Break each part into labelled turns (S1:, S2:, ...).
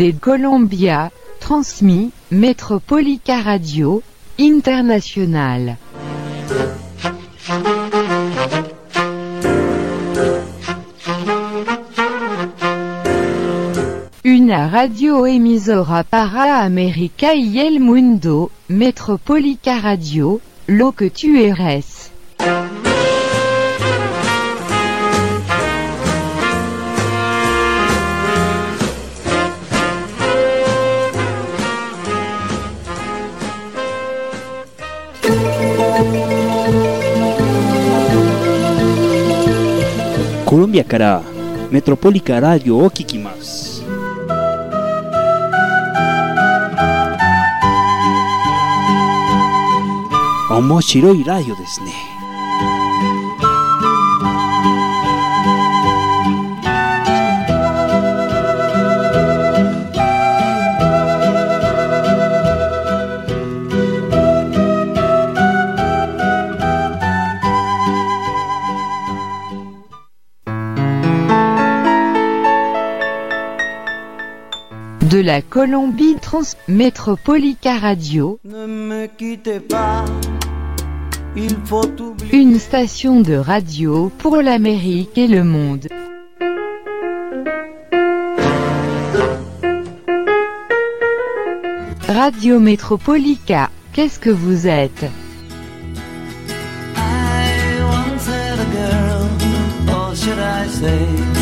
S1: de Columbia, transmis, Metropolica Radio, International. Una radio emisora para América y el mundo, Metropolica Radio, lo que tu eres.
S2: コロンビアか
S3: らメトロポリカラジオを聞きます。
S2: 面白いラジオですね。
S1: De la Colombie Trans Metropolica Radio.
S4: Ne me quittez pas. Il faut oublier.
S1: Une station de radio pour l'Amérique et le monde. Radio Metropolica, qu'est-ce que vous êtes?
S4: I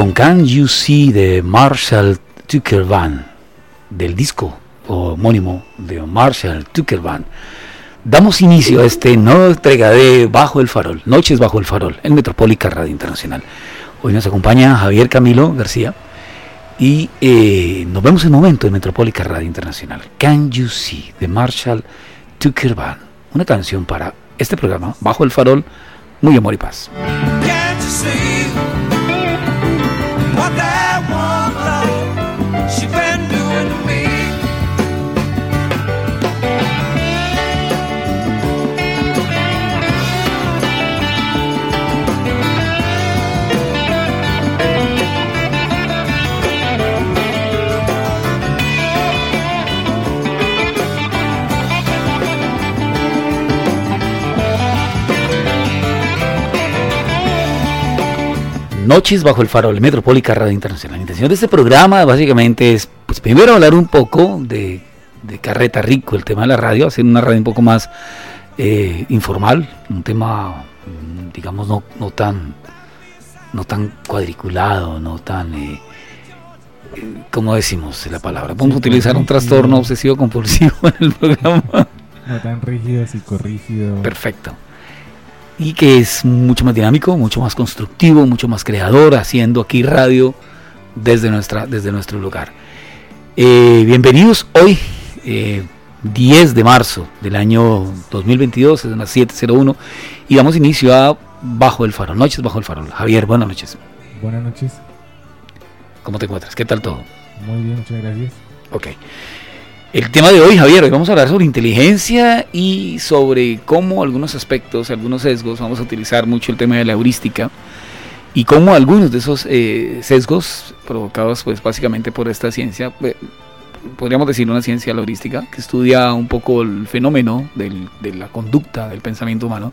S2: con Can You See de Marshall Tucker Band, del disco homónimo de Marshall Tucker Band, damos inicio a este nuevo entrega de Bajo el Farol, Noches Bajo el Farol, en Metropólica Radio Internacional. Hoy nos acompaña Javier Camilo García y eh, nos vemos en un momento en Metropólica Radio Internacional. Can You See de Marshall Tucker Band, una canción para este programa, Bajo el Farol, muy amor y paz. Noches bajo el farol, Metropólica Radio Internacional. La intención de este programa básicamente es, pues primero hablar un poco de, de Carreta Rico, el tema de la radio, hacer una radio un poco más eh, informal, un tema, mm, digamos, no, no tan no tan cuadriculado, no tan... Eh, ¿Cómo decimos la palabra? Vamos a utilizar un trastorno obsesivo compulsivo en el programa.
S5: No tan rígido, psicorrígido.
S2: Perfecto. Y que es mucho más dinámico, mucho más constructivo, mucho más creador, haciendo aquí radio desde, nuestra, desde nuestro lugar. Eh, bienvenidos hoy, eh, 10 de marzo del año 2022, es las 7.01, y damos inicio a Bajo el Farol. Noches Bajo el Farol. Javier, buenas noches.
S5: Buenas noches.
S2: ¿Cómo te encuentras? ¿Qué tal todo?
S5: Muy bien, muchas gracias.
S2: Ok. El tema de hoy, Javier, hoy vamos a hablar sobre inteligencia y sobre cómo algunos aspectos, algunos sesgos, vamos a utilizar mucho el tema de la heurística y cómo algunos de esos eh, sesgos provocados pues básicamente por esta ciencia, eh, podríamos decir una ciencia heurística, que estudia un poco el fenómeno del- de la conducta del pensamiento humano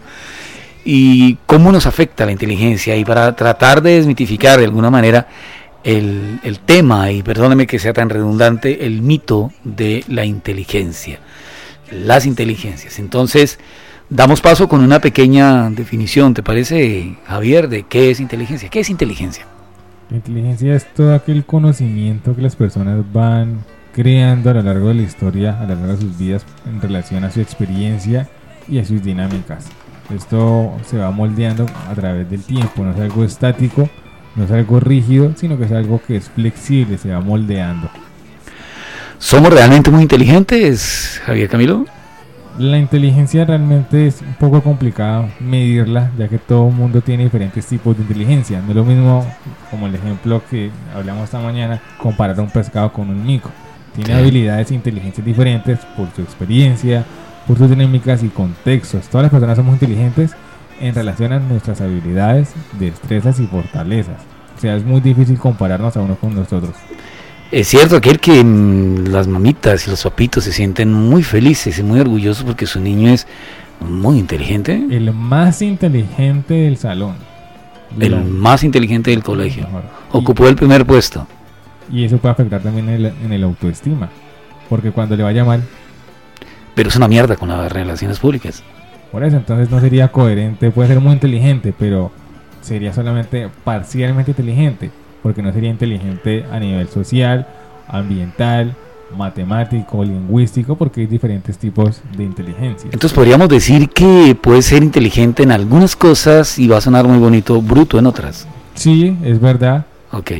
S2: y cómo nos afecta la inteligencia. Y para tratar de desmitificar de alguna manera el, el tema, y perdóneme que sea tan redundante, el mito de la inteligencia, las inteligencias. Entonces, damos paso con una pequeña definición, ¿te parece, Javier, de qué es inteligencia? ¿Qué es inteligencia?
S5: La inteligencia es todo aquel conocimiento que las personas van creando a lo largo de la historia, a lo largo de sus vidas, en relación a su experiencia y a sus dinámicas. Esto se va moldeando a través del tiempo, no es algo estático, no es algo rígido, sino que es algo que es flexible, se va moldeando.
S2: ¿Somos realmente muy inteligentes, Javier Camilo?
S5: La inteligencia realmente es un poco complicada medirla, ya que todo el mundo tiene diferentes tipos de inteligencia. No es lo mismo, como el ejemplo que hablamos esta mañana, comparar un pescado con un mico. Tiene habilidades e inteligencias diferentes por su experiencia, por sus dinámicas y contextos. Todas las personas somos inteligentes en relación a nuestras habilidades, destrezas y fortalezas. O sea, es muy difícil compararnos a uno con nosotros.
S2: Es cierto aquel que mm, las mamitas y los papitos se sienten muy felices y muy orgullosos porque su niño es muy inteligente,
S5: El más inteligente del salón.
S2: el más inteligente del colegio.
S5: mejor.
S2: Ocupó el primer puesto.
S5: Y eso puede afectar también en el, en el autoestima. Porque cuando le vaya mal,
S2: Pero es una mierda con las relaciones públicas.
S5: Por eso entonces no sería coherente. Puede ser muy inteligente, pero sería solamente parcialmente inteligente. Porque no sería inteligente a nivel social, ambiental, matemático, lingüístico, porque hay diferentes tipos de inteligencia.
S2: Entonces podríamos decir que puede ser inteligente en algunas cosas y va a sonar muy bonito, bruto en otras.
S5: Sí, es verdad.
S2: Ok.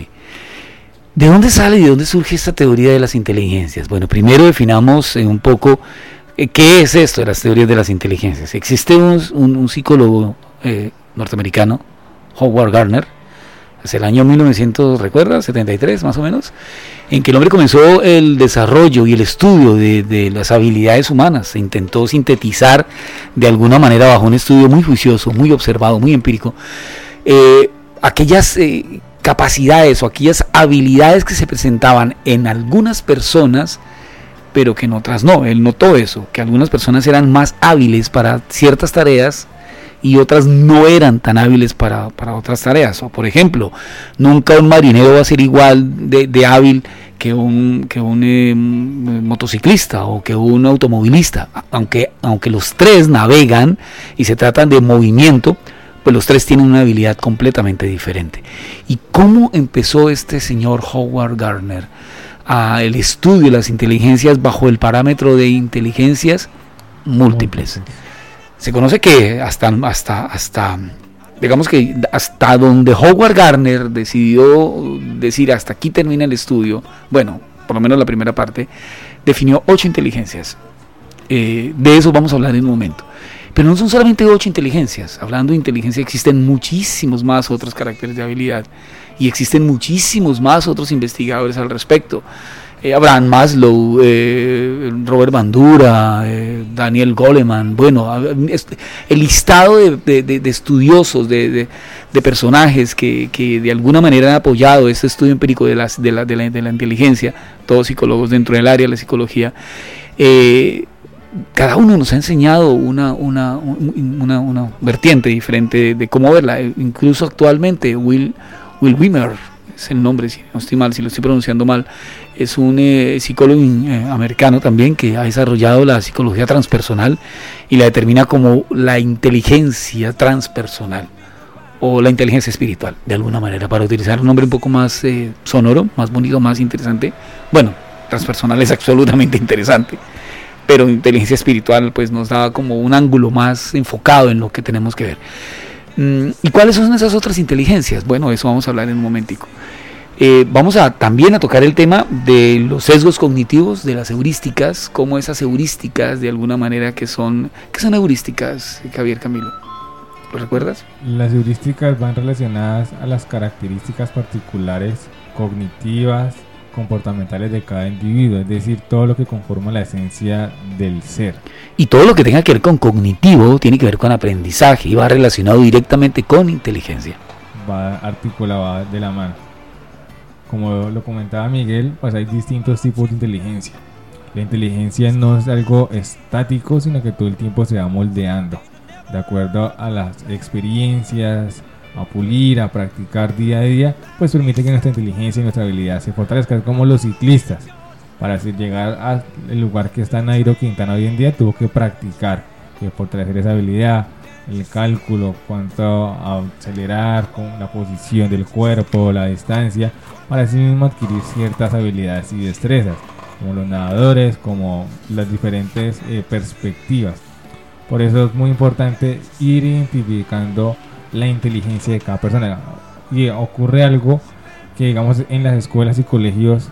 S2: ¿De dónde sale y de dónde surge esta teoría de las inteligencias? Bueno, primero definamos eh, un poco qué es esto de las teorías de las inteligencias. Existe un, psicólogo eh, norteamericano, Howard Gardner, hacia el año 1900, ¿recuerdas? 73 más o menos, en que el hombre comenzó el desarrollo y el estudio de, las habilidades humanas. Se intentó sintetizar de alguna manera bajo un estudio muy juicioso, muy observado, muy empírico, eh, aquellas eh, capacidades o aquellas habilidades que se presentaban en algunas personas, pero que en otras no. Él notó eso, que algunas personas eran más hábiles para ciertas tareas y otras no eran tan hábiles para, para otras tareas. O por ejemplo, nunca un marinero va a ser igual de, hábil que un, que un eh, motociclista o que un automovilista, aunque, aunque los tres navegan y se tratan de movimiento, pues los tres tienen una habilidad completamente diferente. ¿Y cómo empezó este señor Howard Gardner a el estudio de las inteligencias bajo el parámetro de inteligencias múltiples? Se conoce que hasta, hasta, hasta, digamos que hasta donde Howard Gardner decidió decir hasta aquí termina el estudio, bueno, por lo menos la primera parte, definió ocho inteligencias. Eh, de eso vamos a hablar en un momento. Pero no son solamente ocho inteligencias. Hablando de inteligencia existen muchísimos más otros caracteres de habilidad y existen muchísimos más otros investigadores al respecto. Eh, Abraham Maslow, eh, Robert Bandura, eh, Daniel Goleman, bueno, este- el listado de, de- de- estudiosos, de, de- personajes que, que de alguna manera han apoyado este estudio empírico de, las, la, la, de la inteligencia, todos psicólogos dentro del área de la psicología, cada uno nos ha enseñado una, una, un- una, una vertiente diferente de, cómo verla. Incluso actualmente Will, Will Wimmer, es el nombre, si no estoy mal, si lo estoy pronunciando mal, es un eh, psicólogo eh, americano también que ha desarrollado la psicología transpersonal y la determina como la inteligencia transpersonal o la inteligencia espiritual, de alguna manera, para utilizar un nombre un poco más eh, sonoro, más bonito, más interesante. Bueno, transpersonal es absolutamente interesante, pero inteligencia espiritual pues nos da como un ángulo más enfocado en lo que tenemos que ver. Mm, ¿Y cuáles son esas otras inteligencias? Bueno, eso vamos a hablar en un momentico. Eh, vamos a también a tocar el tema de los sesgos cognitivos, de las heurísticas, como esas heurísticas de alguna manera que son, ¿qué son heurísticas, Javier Camilo? ¿Lo recuerdas?
S5: Las heurísticas van relacionadas a las características particulares cognitivas, comportamentales de cada individuo, es decir, todo lo que conforma la esencia del ser.
S2: Y todo lo que tenga que ver con cognitivo tiene que ver con aprendizaje y va relacionado directamente con inteligencia.
S5: Va articulado de la mano. Como lo comentaba Miguel, pues hay distintos tipos de inteligencia. La inteligencia no es algo estático, sino que todo el tiempo se va moldeando de acuerdo a las experiencias, a pulir, a practicar día a día, pues permite que nuestra inteligencia y nuestra habilidad se fortalezcan como los ciclistas. Para llegar al lugar que está Nairo Quintana hoy en día, tuvo que practicar, que fortalecer esa habilidad, el cálculo, cuánto acelerar, con la posición del cuerpo, la distancia, para así mismo adquirir ciertas habilidades y destrezas, como los nadadores, como las diferentes eh, perspectivas. Por eso es muy importante ir identificando la inteligencia de cada persona. Y ocurre algo que digamos en las escuelas y colegios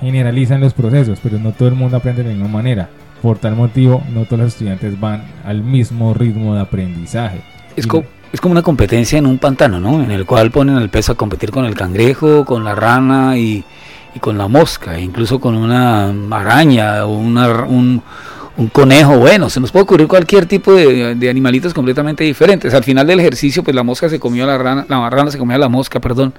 S5: generalizan los procesos, pero no todo el mundo aprende de la misma manera. Por tal motivo, no todos los estudiantes van al mismo ritmo de aprendizaje.
S2: Es, es como una competencia en un pantano, ¿no? En el cual ponen al pez a competir con el cangrejo, con la rana y, y con la mosca, incluso con una araña o una, un, un conejo, bueno, se nos puede ocurrir cualquier tipo de, animalitos completamente diferentes. Al final del ejercicio, pues la mosca se comió a la rana, la rana se comió a la mosca, perdón.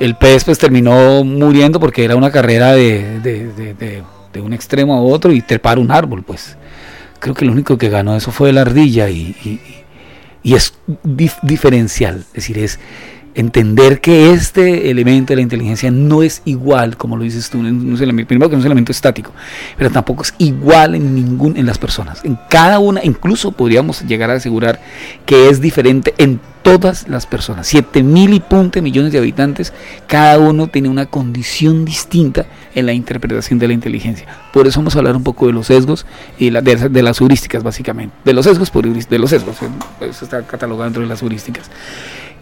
S2: El pez pues terminó muriendo porque era una carrera de, de, un extremo a otro y trepar un árbol, pues. Creo que lo único que ganó eso fue la ardilla y, y, es diferencial, es decir, es entender que este elemento de la inteligencia no es igual, como lo dices tú, no primero que no es un elemento estático, pero tampoco es igual en ningún en las personas. En cada una, incluso podríamos llegar a asegurar que es diferente en todas las personas. 7 mil y punto millones de habitantes, cada uno tiene una condición distinta en la interpretación de la inteligencia. Por eso vamos a hablar un poco de los sesgos y de, las heurísticas, básicamente. De los sesgos por de los sesgos, eso está catalogado dentro de las heurísticas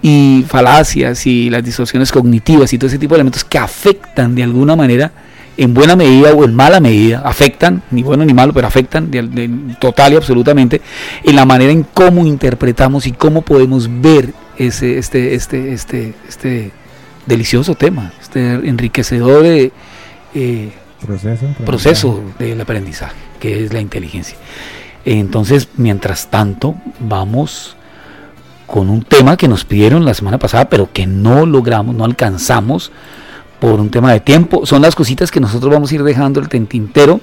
S2: y falacias y las distorsiones cognitivas y todo ese tipo de elementos que afectan de alguna manera, en buena medida o en mala medida, afectan, ni bueno ni malo, pero afectan de, total y absolutamente en la manera en cómo interpretamos y cómo podemos ver ese, este, este, este, este delicioso tema, este enriquecedor eh,
S5: proceso,
S2: proceso del aprendizaje, que es la inteligencia. Entonces, mientras tanto, vamos con un tema que nos pidieron la semana pasada, pero que no logramos, no alcanzamos por un tema de tiempo. Son las cositas que nosotros vamos a ir dejando el tentintero.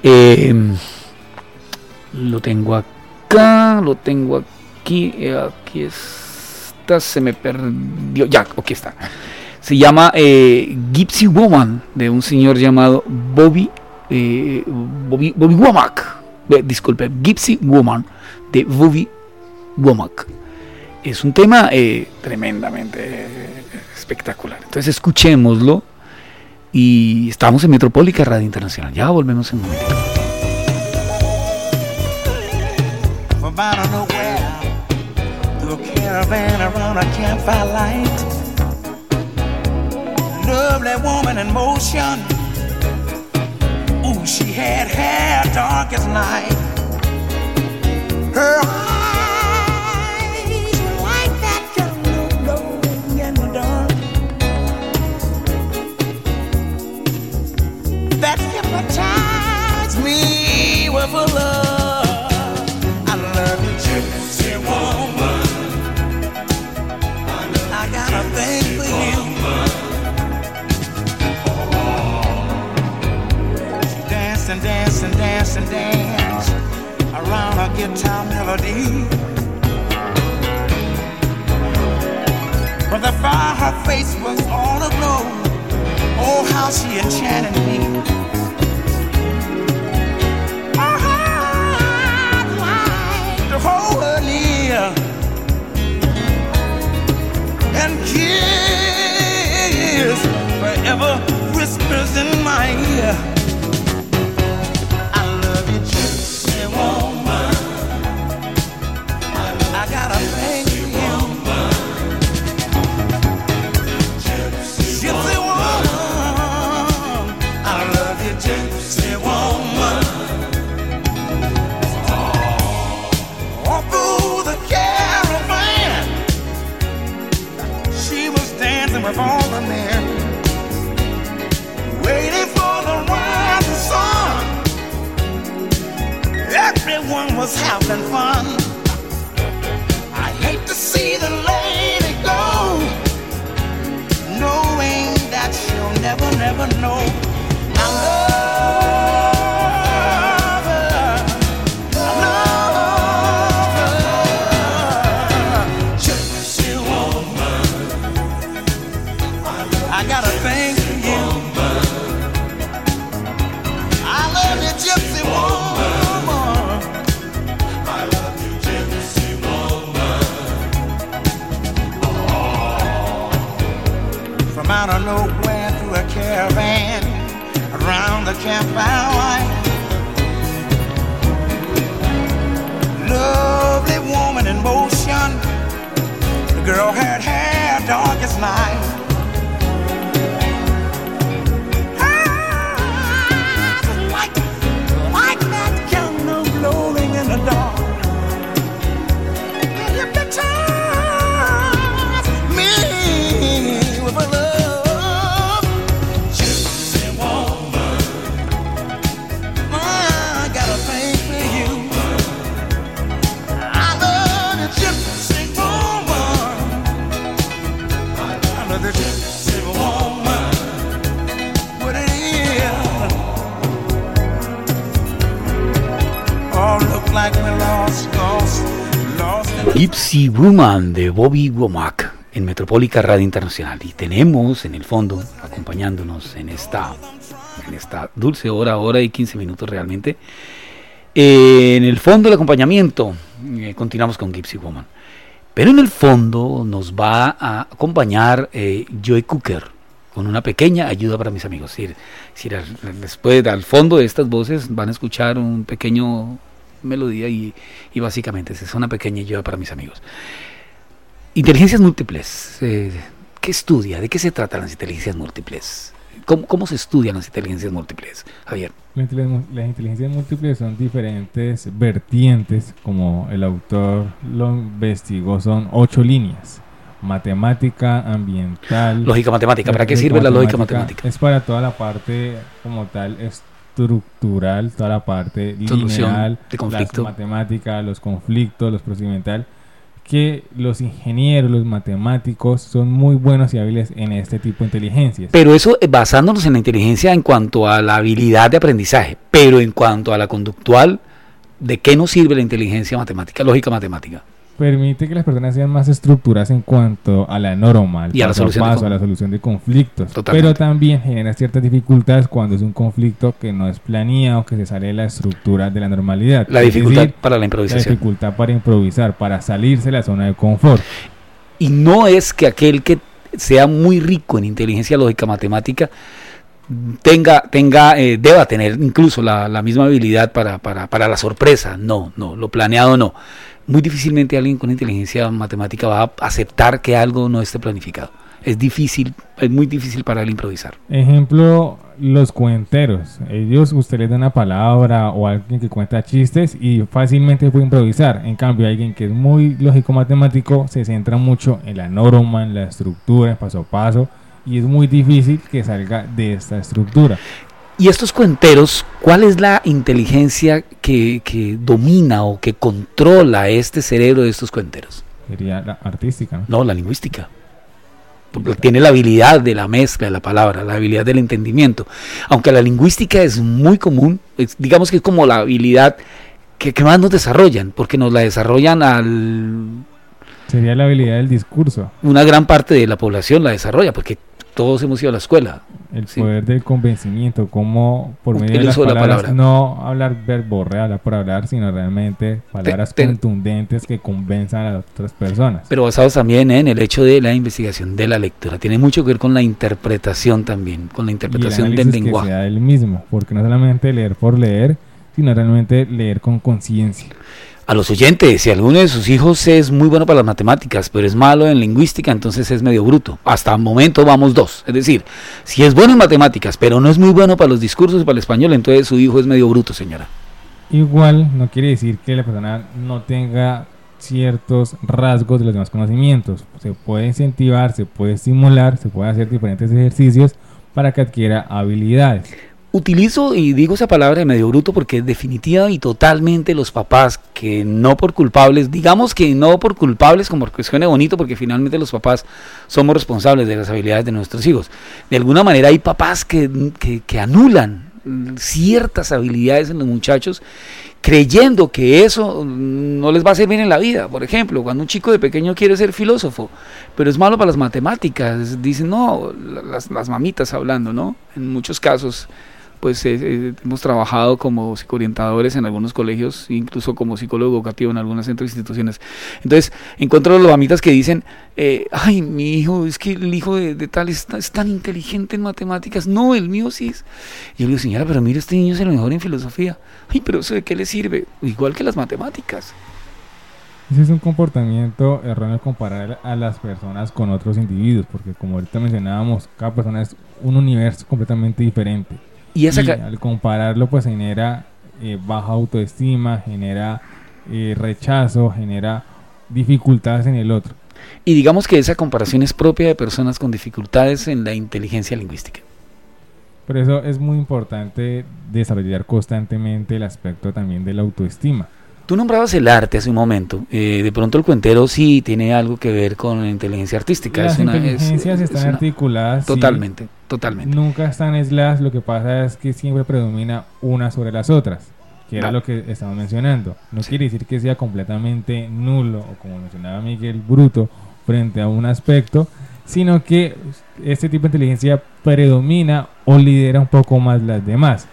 S2: Em, lo tengo acá, lo tengo aquí, aquí está, se me perdió, ya, aquí está. Se llama eh, Gypsy Woman, de un señor llamado Bobby, eh, Bobby, Bobby Womack. Eh, disculpe, Gypsy Woman, de Bobby Womack es un tema eh, tremendamente espectacular. Entonces escuchémoslo y estamos en Metropólica Radio Internacional. Ya volvemos en un momento. Ooh, she had hair dark as night. That me with a love. I love you, gypsy woman. I got a thing for you. Dance and dance and dance and dance around a guitar melody. But the fire, her face was all aglow. Oh, how she enchanted me. holy and kiss
S6: forever whispers in my ear. Woman
S2: de Bobby Womack en Metropólica Radio Internacional. Y tenemos en el fondo, acompañándonos en esta, en esta dulce hora, hora y 15 minutos realmente, eh, en el fondo el acompañamiento, eh, continuamos con Gypsy Woman. Pero en el fondo nos va a acompañar eh, Cooker con una pequeña ayuda para mis amigos. Decir, al- después, al fondo de estas voces van a escuchar un pequeño melodía y, y básicamente es una pequeña ayuda para mis amigos. Inteligencias múltiples. eh, ¿Qué estudia? ¿De qué se tratan las inteligencias múltiples? ¿Cómo, cómo se estudian las inteligencias múltiples, Javier?
S5: Las inteligencias múltiples son diferentes vertientes, como el autor lo investigó, son ocho líneas. Matemática, ambiental.
S2: Lógica matemática. ¿Para qué sirve la lógica matemática?
S5: Es para toda la parte como tal estructural, toda la parte
S2: Solución
S5: lineal,
S2: de conflicto.
S5: las matemáticas, los conflictos, los procedimental, que los ingenieros, los matemáticos son muy buenos y hábiles en este tipo de inteligencias.
S2: Pero eso eh, basándonos en la inteligencia en cuanto a la habilidad de aprendizaje, pero en cuanto a la conductual, ¿de qué nos sirve la inteligencia matemática, lógica matemática?
S5: Permite que las personas sean más estructuradas en cuanto a la norma, al
S2: Y a la solución de
S5: paso, a la solución de conflictos.
S2: Totalmente.
S5: Pero también genera ciertas dificultades cuando es un conflicto que no es planeado, que se sale de la estructura de la normalidad.
S2: La dificultad
S5: decir,
S2: para la
S5: la
S2: improvisación.
S5: dificultad para improvisar, para salirse de la zona de confort.
S2: Y no es que aquel que sea muy rico en inteligencia lógica matemática tenga, tenga eh, deba tener incluso la, la misma habilidad para, para, para la sorpresa. No, no, lo planeado no. Muy difícilmente alguien con inteligencia matemática va a aceptar que algo no esté planificado. Es difícil, es muy difícil para él improvisar.
S5: Ejemplo, los cuenteros. Ellos, usted les da una palabra o alguien que cuenta chistes y fácilmente puede improvisar. En cambio, alguien que es muy lógico matemático se centra mucho en la norma, en la estructura, en paso a paso. Y es muy difícil que salga de esta estructura.
S2: Y estos cuenteros, ¿cuál es la inteligencia que, que domina o que controla este cerebro de estos cuenteros?
S5: Sería la artística, ¿no?
S2: No, la lingüística. Porque tiene la habilidad de la mezcla de la palabra, la habilidad del entendimiento. Aunque la lingüística es muy común, es- digamos que es como la habilidad que, que más nos desarrollan, porque nos la desarrollan al...
S5: Sería la habilidad del discurso.
S2: Una gran parte de la población la desarrolla, porque todos hemos ido a la escuela.
S5: El
S2: Sí.
S5: poder del convencimiento, cómo por medio de las
S2: de la
S5: palabras,
S2: palabra.
S5: no hablar verborrea por hablar, sino realmente palabras
S2: te-
S5: contundentes que convenzan a las otras personas.
S2: Pero basados también en el hecho de la investigación de la lectura. Tiene mucho que ver con la interpretación también, con la
S5: y el
S2: interpretación del
S5: análisis que
S2: lenguaje.
S5: sea el mismo, porque no solamente leer por leer, sino realmente leer con conciencia.
S2: A los oyentes, si alguno de sus hijos es muy bueno para las matemáticas, pero es malo en lingüística, entonces es medio bruto. Hasta el momento vamos dos. Es decir, si es bueno en matemáticas, pero no es muy bueno para los discursos y para el español, entonces su hijo es medio bruto, señora.
S5: Igual no quiere decir que la persona no tenga ciertos rasgos de los demás conocimientos. Se puede incentivar, se puede estimular, se puede hacer diferentes ejercicios para que adquiera habilidades.
S2: Utilizo y digo esa palabra de medio bruto porque definitiva y totalmente los papás que no por culpables, digamos que no por culpables como que suene bonito porque finalmente los papás somos responsables de las habilidades de nuestros hijos. De alguna manera hay papás que, que, anulan ciertas habilidades en los muchachos creyendo que eso no les va a servir en la vida. Por ejemplo, cuando un chico de pequeño quiere ser filósofo, pero es malo para las matemáticas, dicen, no, la- las, las mamitas hablando, ¿no? En muchos casos, pues eh, eh, hemos trabajado como psicoorientadores en algunos colegios, incluso como psicólogo educativo en algunas centros e instituciones. Entonces, encuentro a los mamitas que dicen, eh, ay, mi hijo, es que el hijo de, tal es, es tan inteligente en matemáticas. No, el mío sí es. Y yo le digo, señora, pero mire, este niño es el mejor en filosofía. Ay, pero eso de qué le sirve? Igual que las matemáticas.
S5: Ese es un comportamiento erróneo comparar a las personas con otros individuos, porque como ahorita mencionábamos, cada persona es un universo completamente diferente.
S2: Y esa
S5: Y
S2: ca-
S5: al compararlo pues genera eh, baja autoestima, genera eh, rechazo, genera dificultades en el otro.
S2: y digamos que esa comparación es propia de personas con dificultades en la inteligencia lingüística.
S5: Por eso es muy importante desarrollar constantemente el aspecto también de la autoestima.
S2: Tú nombrabas el arte hace un momento. eh, de pronto el cuentero sí tiene algo que ver con la inteligencia artística.
S5: Las
S2: es una, es-
S5: inteligencias
S2: es
S5: están articuladas.
S2: Totalmente, totalmente.
S5: Nunca están aisladas, lo que pasa es que siempre predomina una sobre las otras, que era
S2: Da-
S5: lo que estamos mencionando. No
S2: Sí.
S5: quiere decir que sea completamente nulo o como mencionaba Miguel, bruto frente a un aspecto, sino que este tipo de inteligencia predomina o lidera un poco más las demás.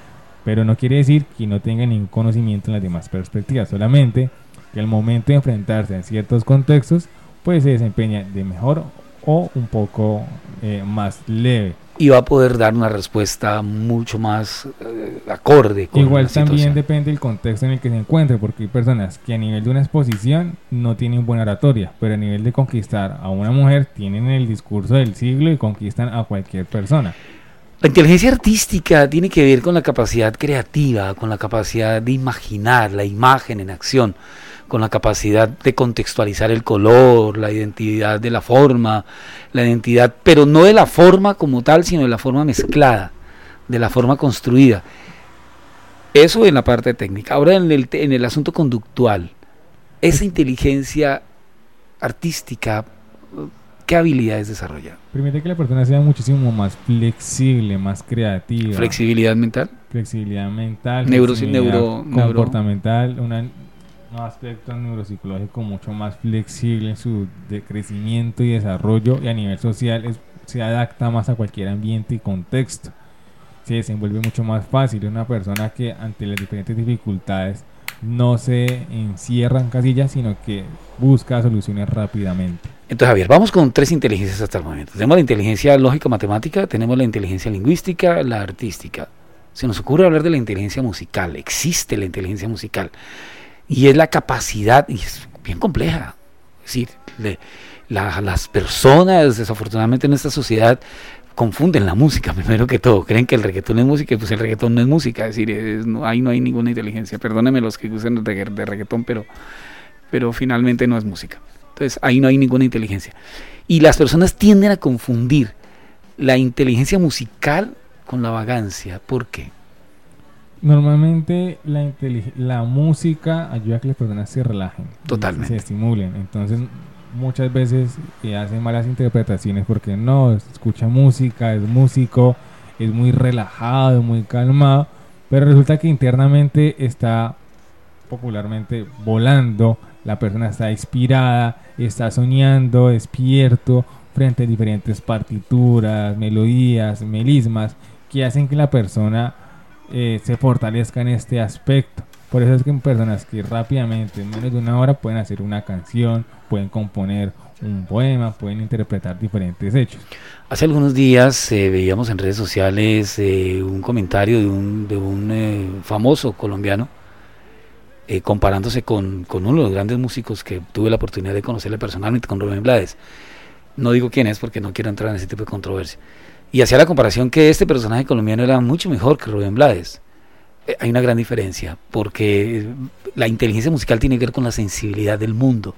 S5: Pero no quiere decir que no tenga ningún conocimiento en las demás perspectivas, solamente que al momento de enfrentarse en ciertos contextos, pues se desempeña de mejor o un poco eh, más leve.
S2: Y va a poder dar una respuesta mucho más eh, acorde con
S5: Igual
S2: la
S5: también
S2: situación.
S5: depende del contexto en el que se encuentre, porque hay personas que a nivel de una exposición no tienen buena oratoria, pero a nivel de conquistar a una mujer tienen el discurso del siglo y conquistan a cualquier persona.
S2: La inteligencia artística tiene que ver con la capacidad creativa, con la capacidad de imaginar la imagen en acción, con la capacidad de contextualizar el color, la identidad de la forma, la identidad, pero no de la forma como tal, sino de la forma mezclada, de la forma construida. Eso en la parte técnica. Ahora en el, en el asunto conductual, esa inteligencia artística, ¿qué habilidades desarrolla?
S5: Permite que la persona sea muchísimo más flexible, más creativa,
S2: Flexibilidad mental.
S5: flexibilidad mental,
S2: Neuro-
S5: flexibilidad
S2: neuro- neuro-
S5: comportamental, una- un aspecto neuropsicológico mucho más flexible en su crecimiento y desarrollo y a nivel social es- se adapta más a cualquier ambiente y contexto. Se desenvuelve mucho más fácil. Una persona que ante las diferentes dificultades no se encierra en casillas, sino que busca soluciones rápidamente.
S2: Entonces, Javier, vamos con tres inteligencias hasta el momento. Tenemos la inteligencia lógico-matemática, tenemos la inteligencia lingüística, la artística. Se nos ocurre hablar de la inteligencia musical. Existe la inteligencia musical. Y es la capacidad, y es bien compleja. Es decir, le- la- las personas, desafortunadamente en esta sociedad, confunden la música primero que todo. Creen que el reggaetón es música y pues el reggaetón no es música. Es decir, es- no, ahí no hay ninguna inteligencia. Perdónenme los que usan de, de reggaetón, pero, pero finalmente no es música. Entonces ahí no hay ninguna inteligencia. Y las personas tienden a confundir la inteligencia musical con la vagancia. ¿Por qué?
S5: Normalmente la, música ayuda a que las personas se relajen.
S2: Totalmente.
S5: Se estimulen. Entonces muchas veces eh, hacen malas interpretaciones porque no, escucha música, es músico, es muy relajado, muy calmado, pero resulta que internamente está popularmente volando, la persona está inspirada, está soñando, despierto, frente a diferentes partituras, melodías, melismas, que hacen que la persona eh, se fortalezca en este aspecto. Por eso es que personas que rápidamente, en menos de una hora, pueden hacer una canción, pueden componer un poema, pueden interpretar diferentes hechos.
S2: Hace algunos días eh, veíamos en redes sociales eh, un comentario de un, de un eh, famoso colombiano comparándose con, con, uno de los grandes músicos que tuve la oportunidad de conocerle personalmente, con Rubén Blades. No digo quién es porque no quiero entrar en ese tipo de controversia. Y hacía la comparación que este personaje colombiano era mucho mejor que Rubén Blades. hay una gran diferencia porque la inteligencia musical tiene que ver con la sensibilidad del mundo,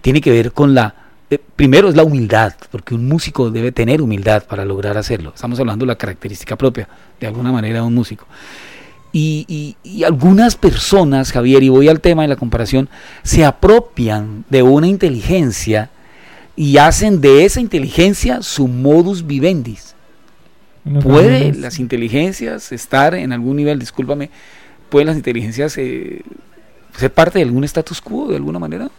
S2: tiene que ver con la eh, primero es la humildad, porque un músico debe tener humildad para lograr hacerlo. Estamos hablando de la característica propia, de alguna manera, de un músico. Y, algunas personas, Javier, y voy al tema de la comparación, se apropian de una inteligencia y hacen de esa inteligencia su modus vivendi. ¿Puede las inteligencias estar en algún nivel, discúlpame, pueden las inteligencias eh, ser parte de algún status quo de alguna manera?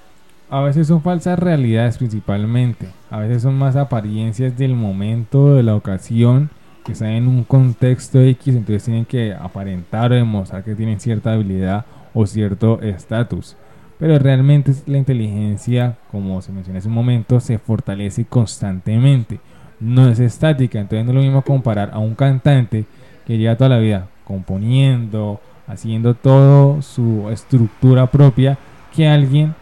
S5: a veces son falsas realidades principalmente, a veces son más apariencias del momento, de la ocasión, que están en un contexto X, entonces tienen que aparentar o demostrar que tienen cierta habilidad o cierto estatus. Pero realmente la inteligencia, como se mencionó hace un momento, se fortalece constantemente, no es estática, entonces no es lo mismo comparar a un cantante que lleva toda la vida componiendo, haciendo todo su estructura propia, que alguien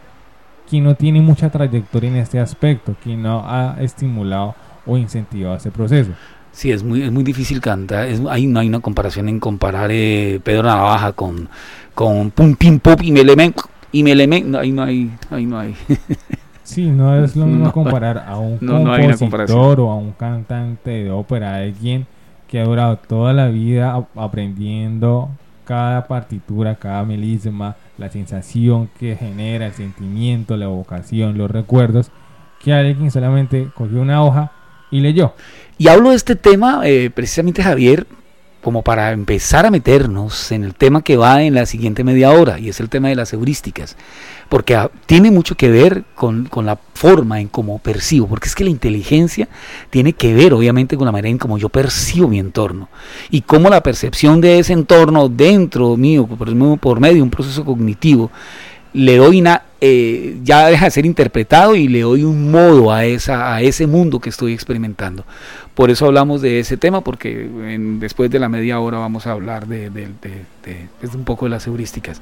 S5: quien no tiene mucha trayectoria en este aspecto, quien no ha estimulado o incentivado ese proceso.
S2: Sí, es muy, es muy difícil cantar. Es, hay, no hay una comparación en comparar eh, Pedro Navaja con, con Pum Pim Pop y Melemen. Y Melemen, ahí no hay. Ahí no hay.
S5: sí, no es lo mismo comparar a un compositor o a un cantante de ópera, alguien que ha durado toda la vida aprendiendo cada partitura, cada melisma, la sensación que genera, el sentimiento, la evocación, los recuerdos, que alguien solamente cogió una hoja y leyó.
S2: Y hablo de este tema eh, precisamente, Javier, como para empezar a meternos en el tema que va en la siguiente media hora, y es el tema de las heurísticas, porque ah, tiene mucho que ver con, la forma en cómo percibo, porque es que la inteligencia tiene que ver obviamente con la manera en cómo yo percibo mi entorno, y cómo la percepción de ese entorno dentro mío, por, por medio de un proceso cognitivo, le doy una, eh, ya deja de ser interpretado y le doy un modo a, esa, a ese mundo que estoy experimentando. Por eso hablamos de ese tema, porque después de la media hora vamos a hablar de, pues, un poco de las heurísticas.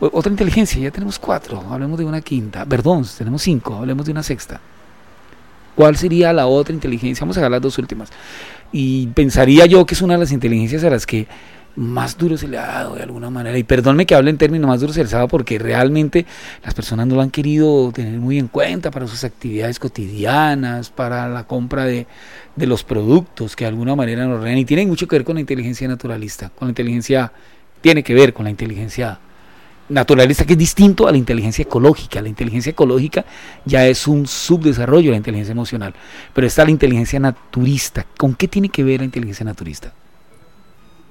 S2: otra inteligencia, ya tenemos cuatro, hablemos de una quinta, perdón, tenemos cinco, hablemos de una sexta. ¿Cuál sería la otra inteligencia? Vamos a ver las dos últimas. Y pensaría yo que es una de las inteligencias a las que más duro se le ha dado de alguna manera. Y perdónme que hable en términos más duros se les ha dado porque realmente las personas no lo han querido tener muy en cuenta para sus actividades cotidianas, para la compra de, de los productos que de alguna manera nos rodean. Y tiene mucho que ver con la inteligencia naturalista, con la inteligencia, tiene que ver con la inteligencia naturalista que es distinto a la inteligencia ecológica. La inteligencia ecológica ya es un subdesarrollo de la inteligencia emocional, pero está la inteligencia naturista. ¿Con qué tiene que ver la inteligencia naturista?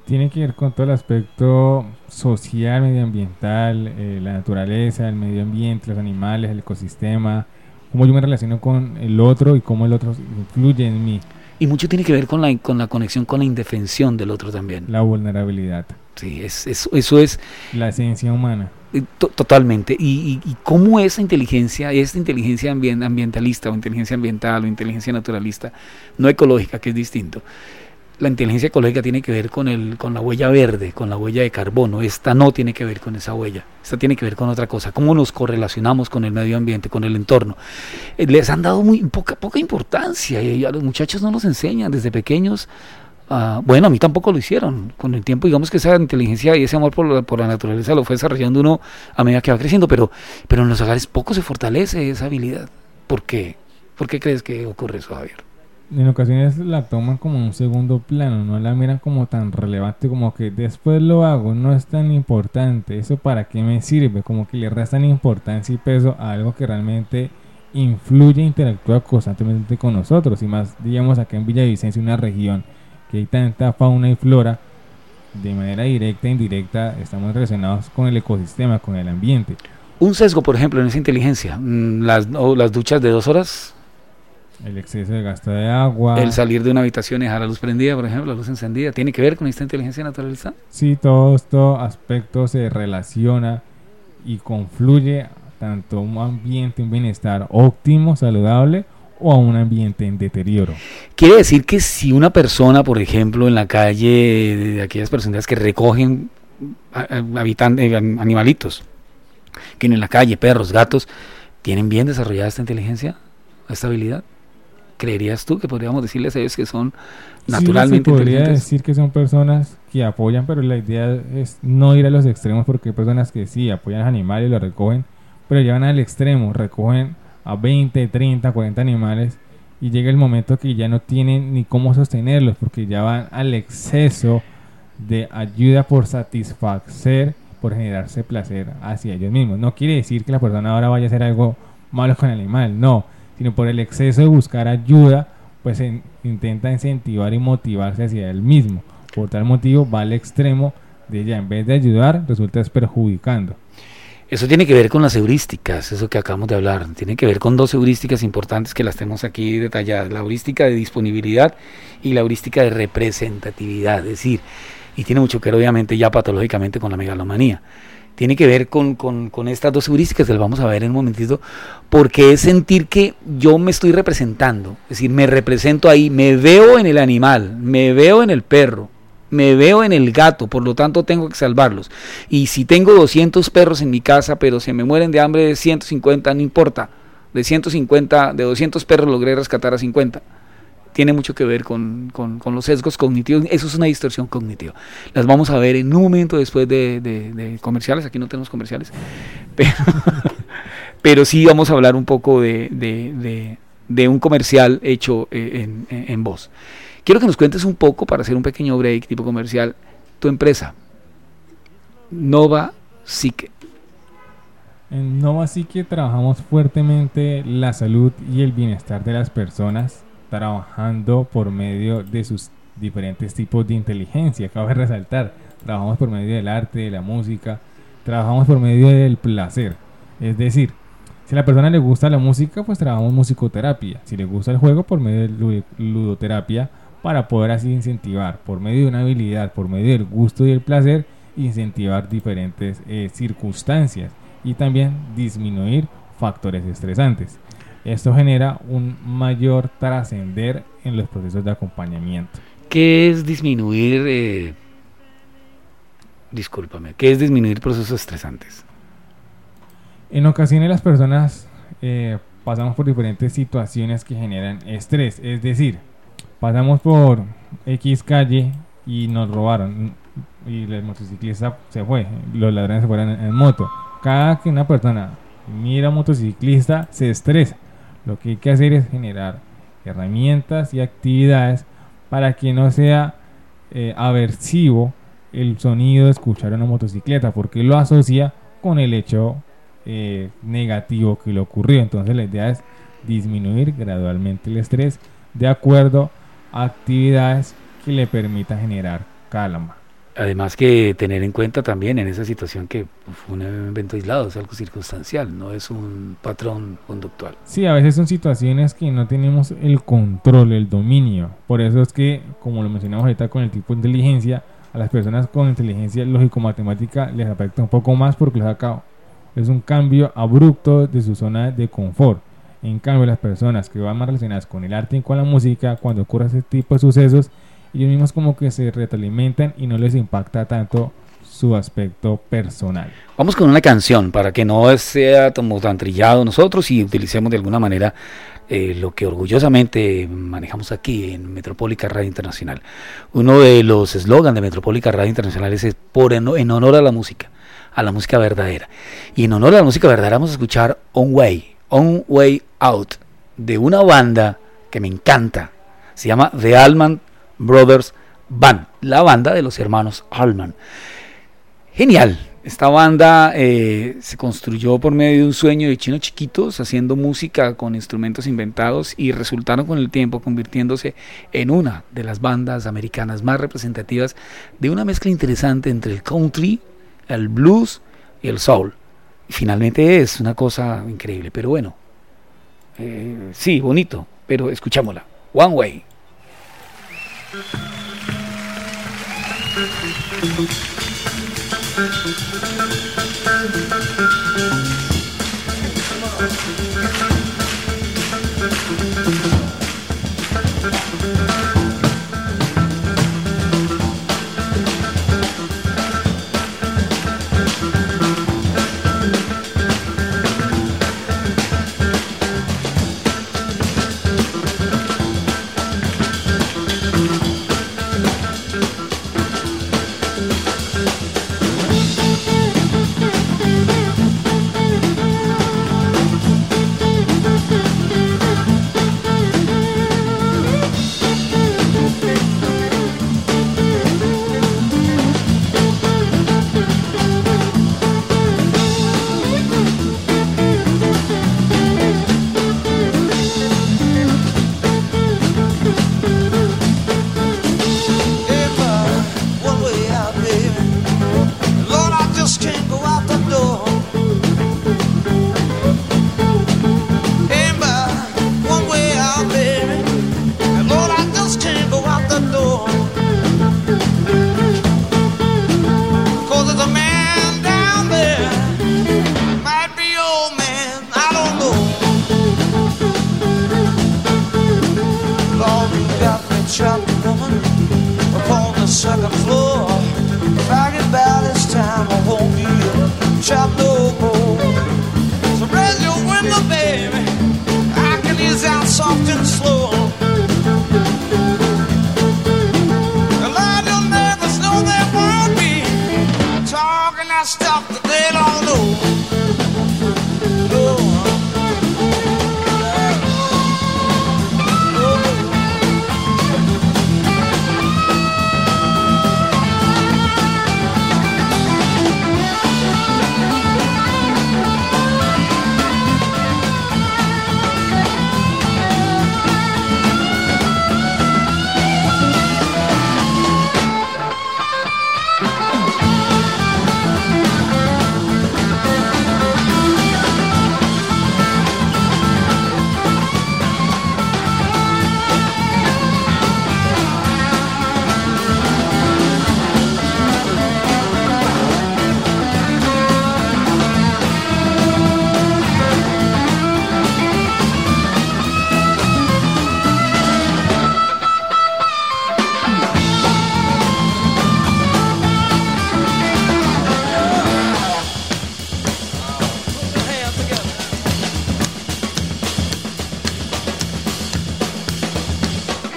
S5: Tiene que ver con todo el aspecto social, medioambiental, eh, la naturaleza, el medio ambiente, los animales, el ecosistema, cómo yo me relaciono con el otro y cómo el otro influye en mí.
S2: Y mucho tiene que ver con la, con la conexión con la indefensión del otro también.
S5: La vulnerabilidad.
S2: Sí, es, eso es...
S5: La esencia humana.
S2: Eh, totalmente. Y, y, cómo esa inteligencia, esta inteligencia ambientalista o inteligencia ambiental o inteligencia naturalista, no ecológica, que es distinto, la inteligencia ecológica tiene que ver con, el, con la huella verde, con la huella de carbono. Esta no tiene que ver con esa huella. Esta tiene que ver con otra cosa. Cómo nos correlacionamos con el medio ambiente, con el entorno. Eh, les han dado muy poca, poca importancia y a los muchachos no nos enseñan desde pequeños. bueno, a mí tampoco lo hicieron. Con el tiempo, digamos que esa inteligencia y ese amor por la, por la naturaleza lo fue desarrollando uno a medida que va creciendo, pero, pero en los hogares poco se fortalece esa habilidad. ¿Por qué? ¿Por qué crees que ocurre eso, Javier?
S5: En ocasiones la toman como un segundo plano, no la miran como tan relevante como que después lo hago, no es tan importante, eso para qué me sirve, como que le restan importancia y peso a algo que realmente influye e interactúa constantemente con nosotros y más digamos acá en Villavicencio, una región que hay tanta fauna y flora, de manera directa e indirecta estamos relacionados con el ecosistema, con el ambiente.
S2: Un sesgo, por ejemplo, en esa inteligencia, mm, las, las duchas de dos horas
S5: El exceso de gasto de agua.
S2: El salir de una habitación y dejar la luz prendida, por ejemplo, la luz encendida, ¿tiene que ver con esta inteligencia naturalista?
S5: Sí, todo esto aspecto se relaciona y confluye tanto a un ambiente, un bienestar óptimo, saludable, o a un ambiente en deterioro.
S2: Quiere decir que si una persona, por ejemplo, en la calle, de aquellas personas que recogen habitantes, animalitos, que en la calle, perros, gatos, ¿tienen bien desarrollada esta inteligencia, esta habilidad? ¿Creerías tú que podríamos decirles a ellos que son naturalmente
S5: sí, se podría decir que son personas que apoyan, pero la idea es no ir a los extremos porque hay personas que sí apoyan a los animales y los recogen, pero llevan al extremo, recogen a 20, 30, 40 animales y llega el momento que ya no tienen ni cómo sostenerlos porque ya van al exceso de ayuda por satisfacer, por generarse placer hacia ellos mismos. No quiere decir que la persona ahora vaya a hacer algo malo con el animal, no, sino por el exceso de buscar ayuda, pues intenta incentivar y motivarse hacia él mismo. Por tal motivo va al extremo de ya en vez de ayudar, resulta es perjudicando.
S2: Eso tiene que ver con las heurísticas, eso que acabamos de hablar. Tiene que ver con dos heurísticas importantes que las tenemos aquí detalladas. La heurística de disponibilidad y la heurística de representatividad. Es decir, y tiene mucho que ver obviamente ya patológicamente con la megalomanía. Tiene que ver con, con, estas dos heurísticas que las vamos a ver en un momentito, porque es sentir que yo me estoy representando. Es decir, me represento ahí, me veo en el animal, me veo en el perro, me veo en el gato, por lo tanto tengo que salvarlos. Y si tengo 200 perros en mi casa, pero se me mueren de hambre de 150, no importa. De 150, de 200 perros logré rescatar a 50. Tiene mucho que ver con, los sesgos cognitivos. Eso es una distorsión cognitiva. Las vamos a ver en un momento después de, comerciales. Aquí no tenemos comerciales. Pero, sí vamos a hablar un poco de, un comercial hecho eh, en, en voz. Quiero que nos cuentes un poco, para hacer un pequeño break tipo comercial, tu empresa, Nova Psique.
S5: En Nova Psique trabajamos fuertemente la salud y el bienestar de las personas, trabajando por medio de sus diferentes tipos de inteligencia. Cabe resaltar, trabajamos por medio del arte, de la música, trabajamos por medio del placer. Es decir, si a la persona le gusta la música, pues trabajamos musicoterapia. Si le gusta el juego, por medio de ludoterapia para poder así incentivar por medio de una habilidad, por medio del gusto y el placer, incentivar diferentes eh, circunstancias y también disminuir factores estresantes. Esto genera un mayor trascender en los procesos de acompañamiento.
S2: ¿Qué es disminuir, eh, discúlpame, qué es disminuir procesos estresantes?
S5: En ocasiones las personas eh, pasamos por diferentes situaciones que generan estrés, es decir, pasamos por X calle y nos robaron y el motociclista se fue, los ladrones se fueron en, moto. Cada que una persona mira a un motociclista se estresa. Lo que hay que hacer es generar herramientas y actividades para que no sea eh, aversivo el sonido de escuchar una motocicleta, porque lo asocia con el hecho eh, negativo que le ocurrió. Entonces la idea es disminuir gradualmente el estrés de acuerdo actividades que le permitan generar calma.
S2: Además que tener en cuenta también en esa situación que fue un evento aislado, es algo circunstancial, no es un patrón conductual.
S5: Sí, a veces son situaciones que no tenemos el control, el dominio. Por eso es que, como lo mencionamos ahorita con el tipo de inteligencia, a las personas con inteligencia lógico-matemática les afecta un poco más porque les acabo. Es un cambio abrupto de su zona de confort. En cambio, las personas que van más relacionadas con el arte y con la música, cuando ocurre ese tipo de sucesos, ellos mismos como que se retroalimentan y no les impacta tanto su aspecto personal.
S2: Vamos con una canción para que no sea como tan trillado nosotros y utilicemos de alguna manera eh, lo que orgullosamente manejamos aquí en Metropólica Radio Internacional. Uno de los eslogans de Metropólica Radio Internacional es por en, honor a la música, a la música verdadera. Y en honor a la música verdadera vamos a escuchar On Way, On Way Out de una banda que me encanta. Se llama The Allman Brothers Band, la banda de los hermanos Allman. Genial. Esta banda eh, se construyó por medio de un sueño de chinos chiquitos, haciendo música con instrumentos inventados y resultaron con el tiempo convirtiéndose en una de las bandas americanas más representativas de una mezcla interesante entre el country, el blues y el soul. Finalmente es una cosa increíble, pero bueno, eh, sí, bonito, pero escuchámosla. One Way.
S6: Thank you.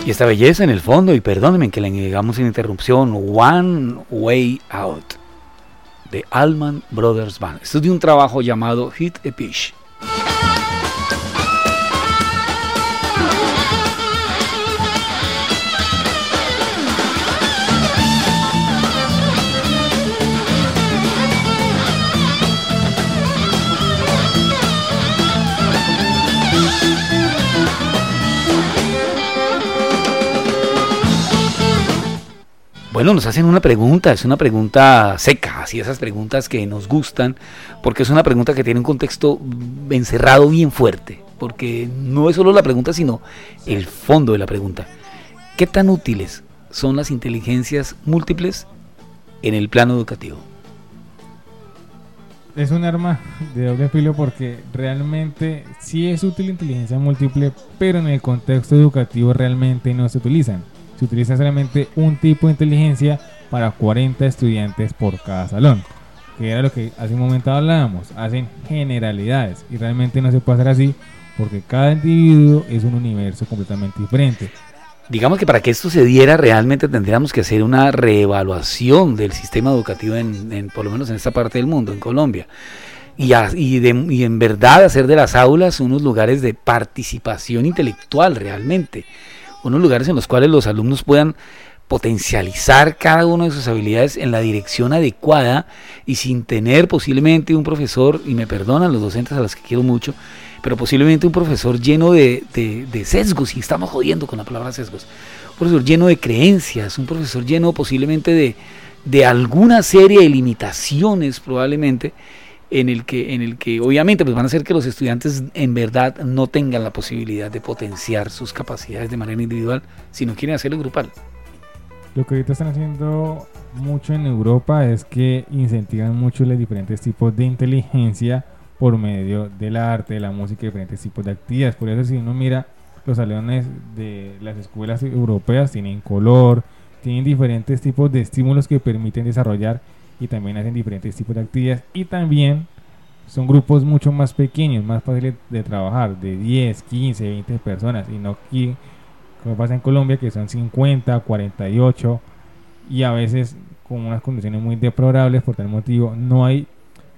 S2: Y esta belleza en el fondo, y perdónenme que le llegamos sin interrupción, One Way Out, de Allman Brothers Band. Esto es de un trabajo llamado Hit a Pitch. Bueno, nos hacen una pregunta, es una pregunta seca, así esas preguntas que nos gustan, porque es una pregunta que tiene un contexto encerrado bien fuerte, porque no es solo la pregunta, sino el fondo de la pregunta. ¿Qué tan útiles son las inteligencias múltiples en el plano educativo?
S5: Es un arma de doble filo porque realmente sí es útil inteligencia múltiple, pero en el contexto educativo realmente no se utilizan. Se utiliza solamente un tipo de inteligencia para 40 estudiantes por cada salón, que era lo que hace un momento hablábamos. Hacen generalidades y realmente no se puede hacer así porque cada individuo es un universo completamente diferente.
S2: Digamos que para que esto se diera realmente tendríamos que hacer una reevaluación del sistema educativo en, en- por lo menos en esta parte del mundo, en Colombia. Y, a- y de- y en verdad hacer de las aulas unos lugares de participación intelectual realmente. Unos lugares en los cuales los alumnos puedan potencializar cada una de sus habilidades en la dirección adecuada y sin tener posiblemente un profesor, y me perdonan los docentes a los que quiero mucho, pero posiblemente un profesor lleno de, de- sesgos, y estamos jodiendo con la palabra sesgos, un profesor lleno de creencias, un profesor lleno posiblemente de, de alguna serie de limitaciones probablemente, en el que, en el que obviamente pues van a hacer que los estudiantes en verdad no tengan la posibilidad de potenciar sus capacidades de manera individual, sino quieren hacerlo grupal.
S5: Lo que ahorita están haciendo mucho en Europa es que incentivan mucho los diferentes tipos de inteligencia por medio del arte, de la música, diferentes tipos de actividades. Por eso si uno mira los salones de las escuelas europeas tienen color, tienen diferentes tipos de estímulos que permiten desarrollar y también hacen diferentes tipos de actividades y también son grupos mucho más pequeños, más fáciles de trabajar, de 10, 15, 20 personas y no aquí como pasa en Colombia que son 50, 48 y a veces con unas condiciones muy deplorables por tal motivo no hay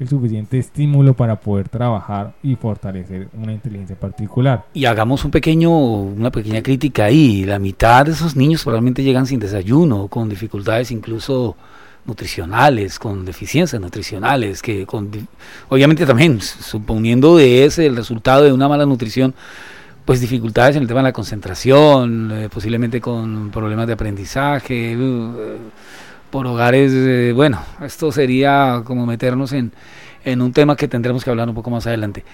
S5: el suficiente estímulo para poder trabajar y fortalecer una inteligencia particular.
S2: Y hagamos un pequeño, una pequeña crítica ahí. La mitad de esos niños probablemente llegan sin desayuno, con dificultades incluso nutricionales, con deficiencias nutricionales, que con, obviamente también, suponiendo de ese el resultado de una mala nutrición, pues dificultades en el tema de la concentración, eh, posiblemente con problemas de aprendizaje, uh, por hogares, eh, bueno, esto sería como meternos en, en, un tema que tendremos que hablar un poco más adelante.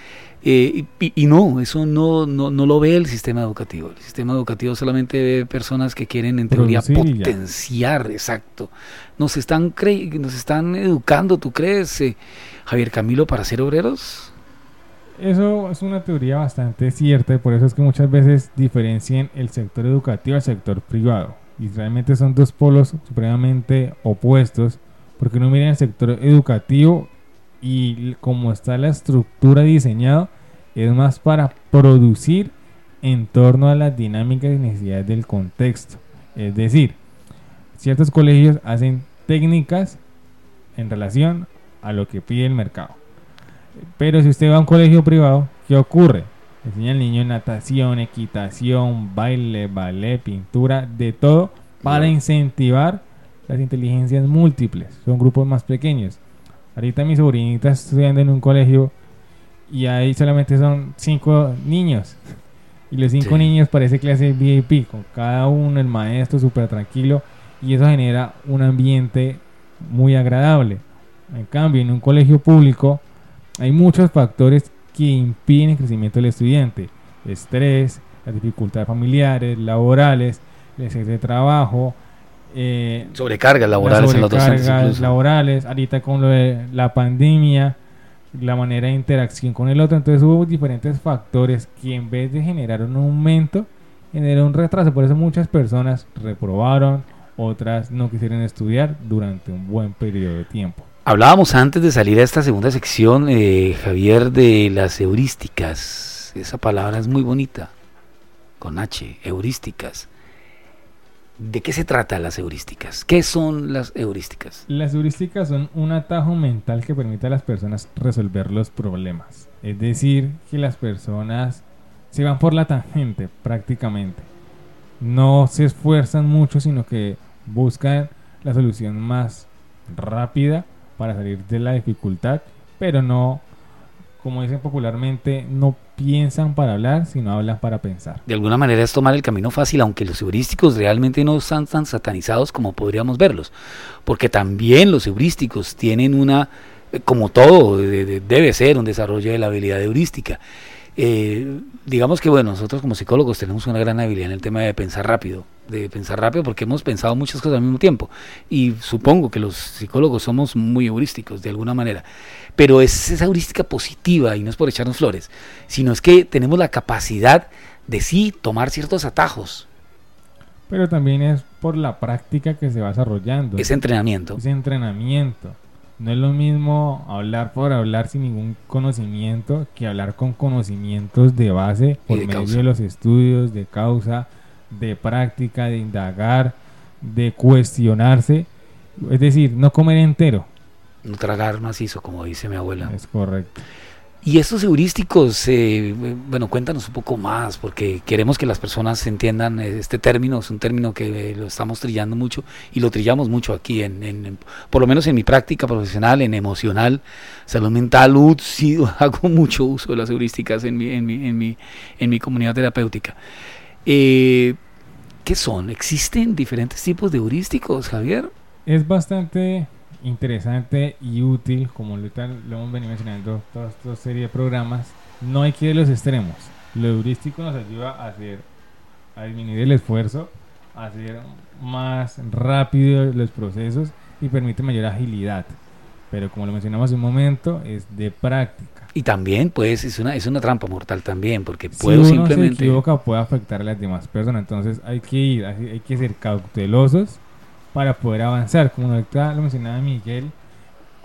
S2: Eh, y, no, eso no, no, no, lo ve el sistema educativo. El sistema educativo solamente ve personas que quieren en teoría potenciar, exacto. Nos están, nos están educando, ¿tú crees, Javier Camilo, para ser obreros?
S5: Eso es una teoría bastante cierta y por eso es que muchas veces diferencian el sector educativo al sector privado. Y realmente son dos polos supremamente opuestos porque uno mira el sector educativo y como está la estructura diseñada es más para producir en torno a las dinámicas y necesidades del contexto. Es decir, ciertos colegios hacen técnicas en relación a lo que pide el mercado. Pero si usted va a un colegio privado, ¿qué ocurre? Enseña al niño natación, equitación, baile, ballet, pintura, de todo para incentivar las inteligencias múltiples. Son grupos más pequeños. Ahorita mi sobrinita está estudiando en un colegio y ahí solamente son cinco niños. Y los cinco niños parece clase VIP, con cada uno, el maestro súper tranquilo. Y eso genera un ambiente muy agradable. En cambio, en un colegio público hay muchos factores que impiden el crecimiento del estudiante. Estrés, las dificultades familiares, laborales, el exceso de trabajo.
S2: Eh, sobrecargas laborales
S5: en los docentes. laborales, ahorita con lo de la pandemia, la manera de interacción con el otro. Entonces hubo diferentes factores que en vez de generar un aumento, generaron un retraso. Por eso muchas personas reprobaron, otras no quisieron estudiar durante un buen periodo de tiempo.
S2: Hablábamos antes de salir a esta segunda sección, eh, Javier, de las heurísticas. Esa palabra es muy bonita, con H, heurísticas. ¿De qué se trata las heurísticas? ¿Qué son las heurísticas?
S5: Las heurísticas son un atajo mental que permite a las personas resolver los problemas. Es decir, que las personas se van por la tangente prácticamente. No se esfuerzan mucho, sino que buscan la solución más rápida para salir de la dificultad, pero no, como dicen popularmente, no piensan para hablar, sino hablan para pensar.
S2: De alguna manera es tomar el camino fácil, aunque los heurísticos realmente no están tan satanizados como podríamos verlos, porque también los heurísticos tienen una, como todo, debe ser un desarrollo de la habilidad heurística. Eh, digamos que bueno, nosotros como psicólogos tenemos una gran habilidad en el tema de pensar rápido, de pensar rápido porque hemos pensado muchas cosas al mismo tiempo y supongo que los psicólogos somos muy heurísticos de alguna manera, pero es esa heurística positiva y no es por echarnos flores, sino es que tenemos la capacidad de sí tomar ciertos atajos.
S5: Pero también es por la práctica que se va desarrollando.
S2: Ese entrenamiento.
S5: Ese entrenamiento. No es lo mismo hablar por hablar sin ningún conocimiento que hablar con conocimientos de base por medio de los estudios, de causa, de práctica, de indagar, de cuestionarse. Es decir, no comer entero.
S2: No tragar macizo, como dice mi abuela.
S5: Es correcto.
S2: Y estos heurísticos, eh, bueno, cuéntanos un poco más, porque queremos que las personas entiendan este término, es un término que lo estamos trillando mucho y lo trillamos mucho aquí, en, por lo menos en mi práctica profesional, en emocional, salud mental, sí, hago mucho uso de las heurísticas en mi, en mi, en mi, en mi comunidad terapéutica. Eh, ¿Qué son? ¿Existen diferentes tipos de heurísticos, Javier?
S5: Es bastante interesante y útil, como lo, lo hemos venido mencionando toda esta serie de programas, no hay que ir a los extremos. Lo heurístico nos ayuda a hacer, a disminuir el esfuerzo, a hacer más rápido los procesos y permite mayor agilidad. Pero como lo mencionamos hace un momento, es de práctica.
S2: Y también, pues, es una, es una trampa mortal también, porque
S5: Si
S2: puedo
S5: uno se
S2: simplemente...
S5: equivoca puede afectar a las demás personas, entonces hay que ir, hay que ser cautelosos para poder avanzar. Como ahorita lo mencionaba Miguel,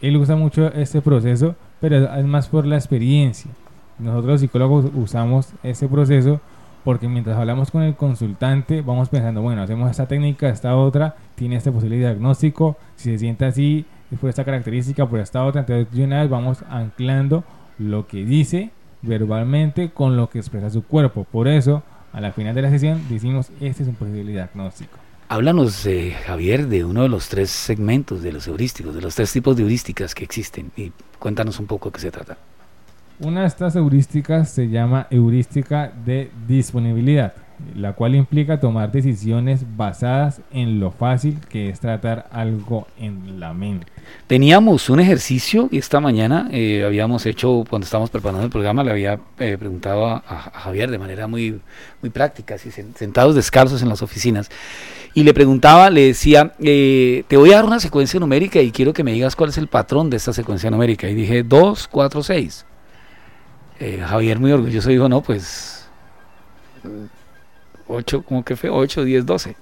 S5: él usa mucho este proceso, pero es más por la experiencia. Nosotros psicólogos usamos este proceso porque mientras hablamos con el consultante vamos pensando, bueno, hacemos esta técnica, esta otra, tiene este posible diagnóstico, si se siente así, por esta característica, por esta otra, entonces de una vamos anclando lo que dice verbalmente con lo que expresa su cuerpo. Por eso, a la final de la sesión decimos, este es un posible diagnóstico.
S2: Háblanos, eh, Javier, de uno de los tres segmentos de los heurísticos, de los tres tipos de heurísticas que existen, y cuéntanos un poco de qué se trata.
S5: Una de estas heurísticas se llama heurística de disponibilidad, la cual implica tomar decisiones basadas en lo fácil que es tratar algo en la mente.
S2: Teníamos un ejercicio y esta mañana eh, habíamos hecho, cuando estábamos preparando el programa, le había eh, preguntado a, a Javier de manera muy, muy práctica, así, sen- sentados descalzos en las oficinas, y le preguntaba, le decía, eh, te voy a dar una secuencia numérica y quiero que me digas cuál es el patrón de esta secuencia numérica. Y dije, 2, 4, 6. Javier muy orgulloso dijo, no, pues 8, ¿cómo que fue? 8, 10, 12.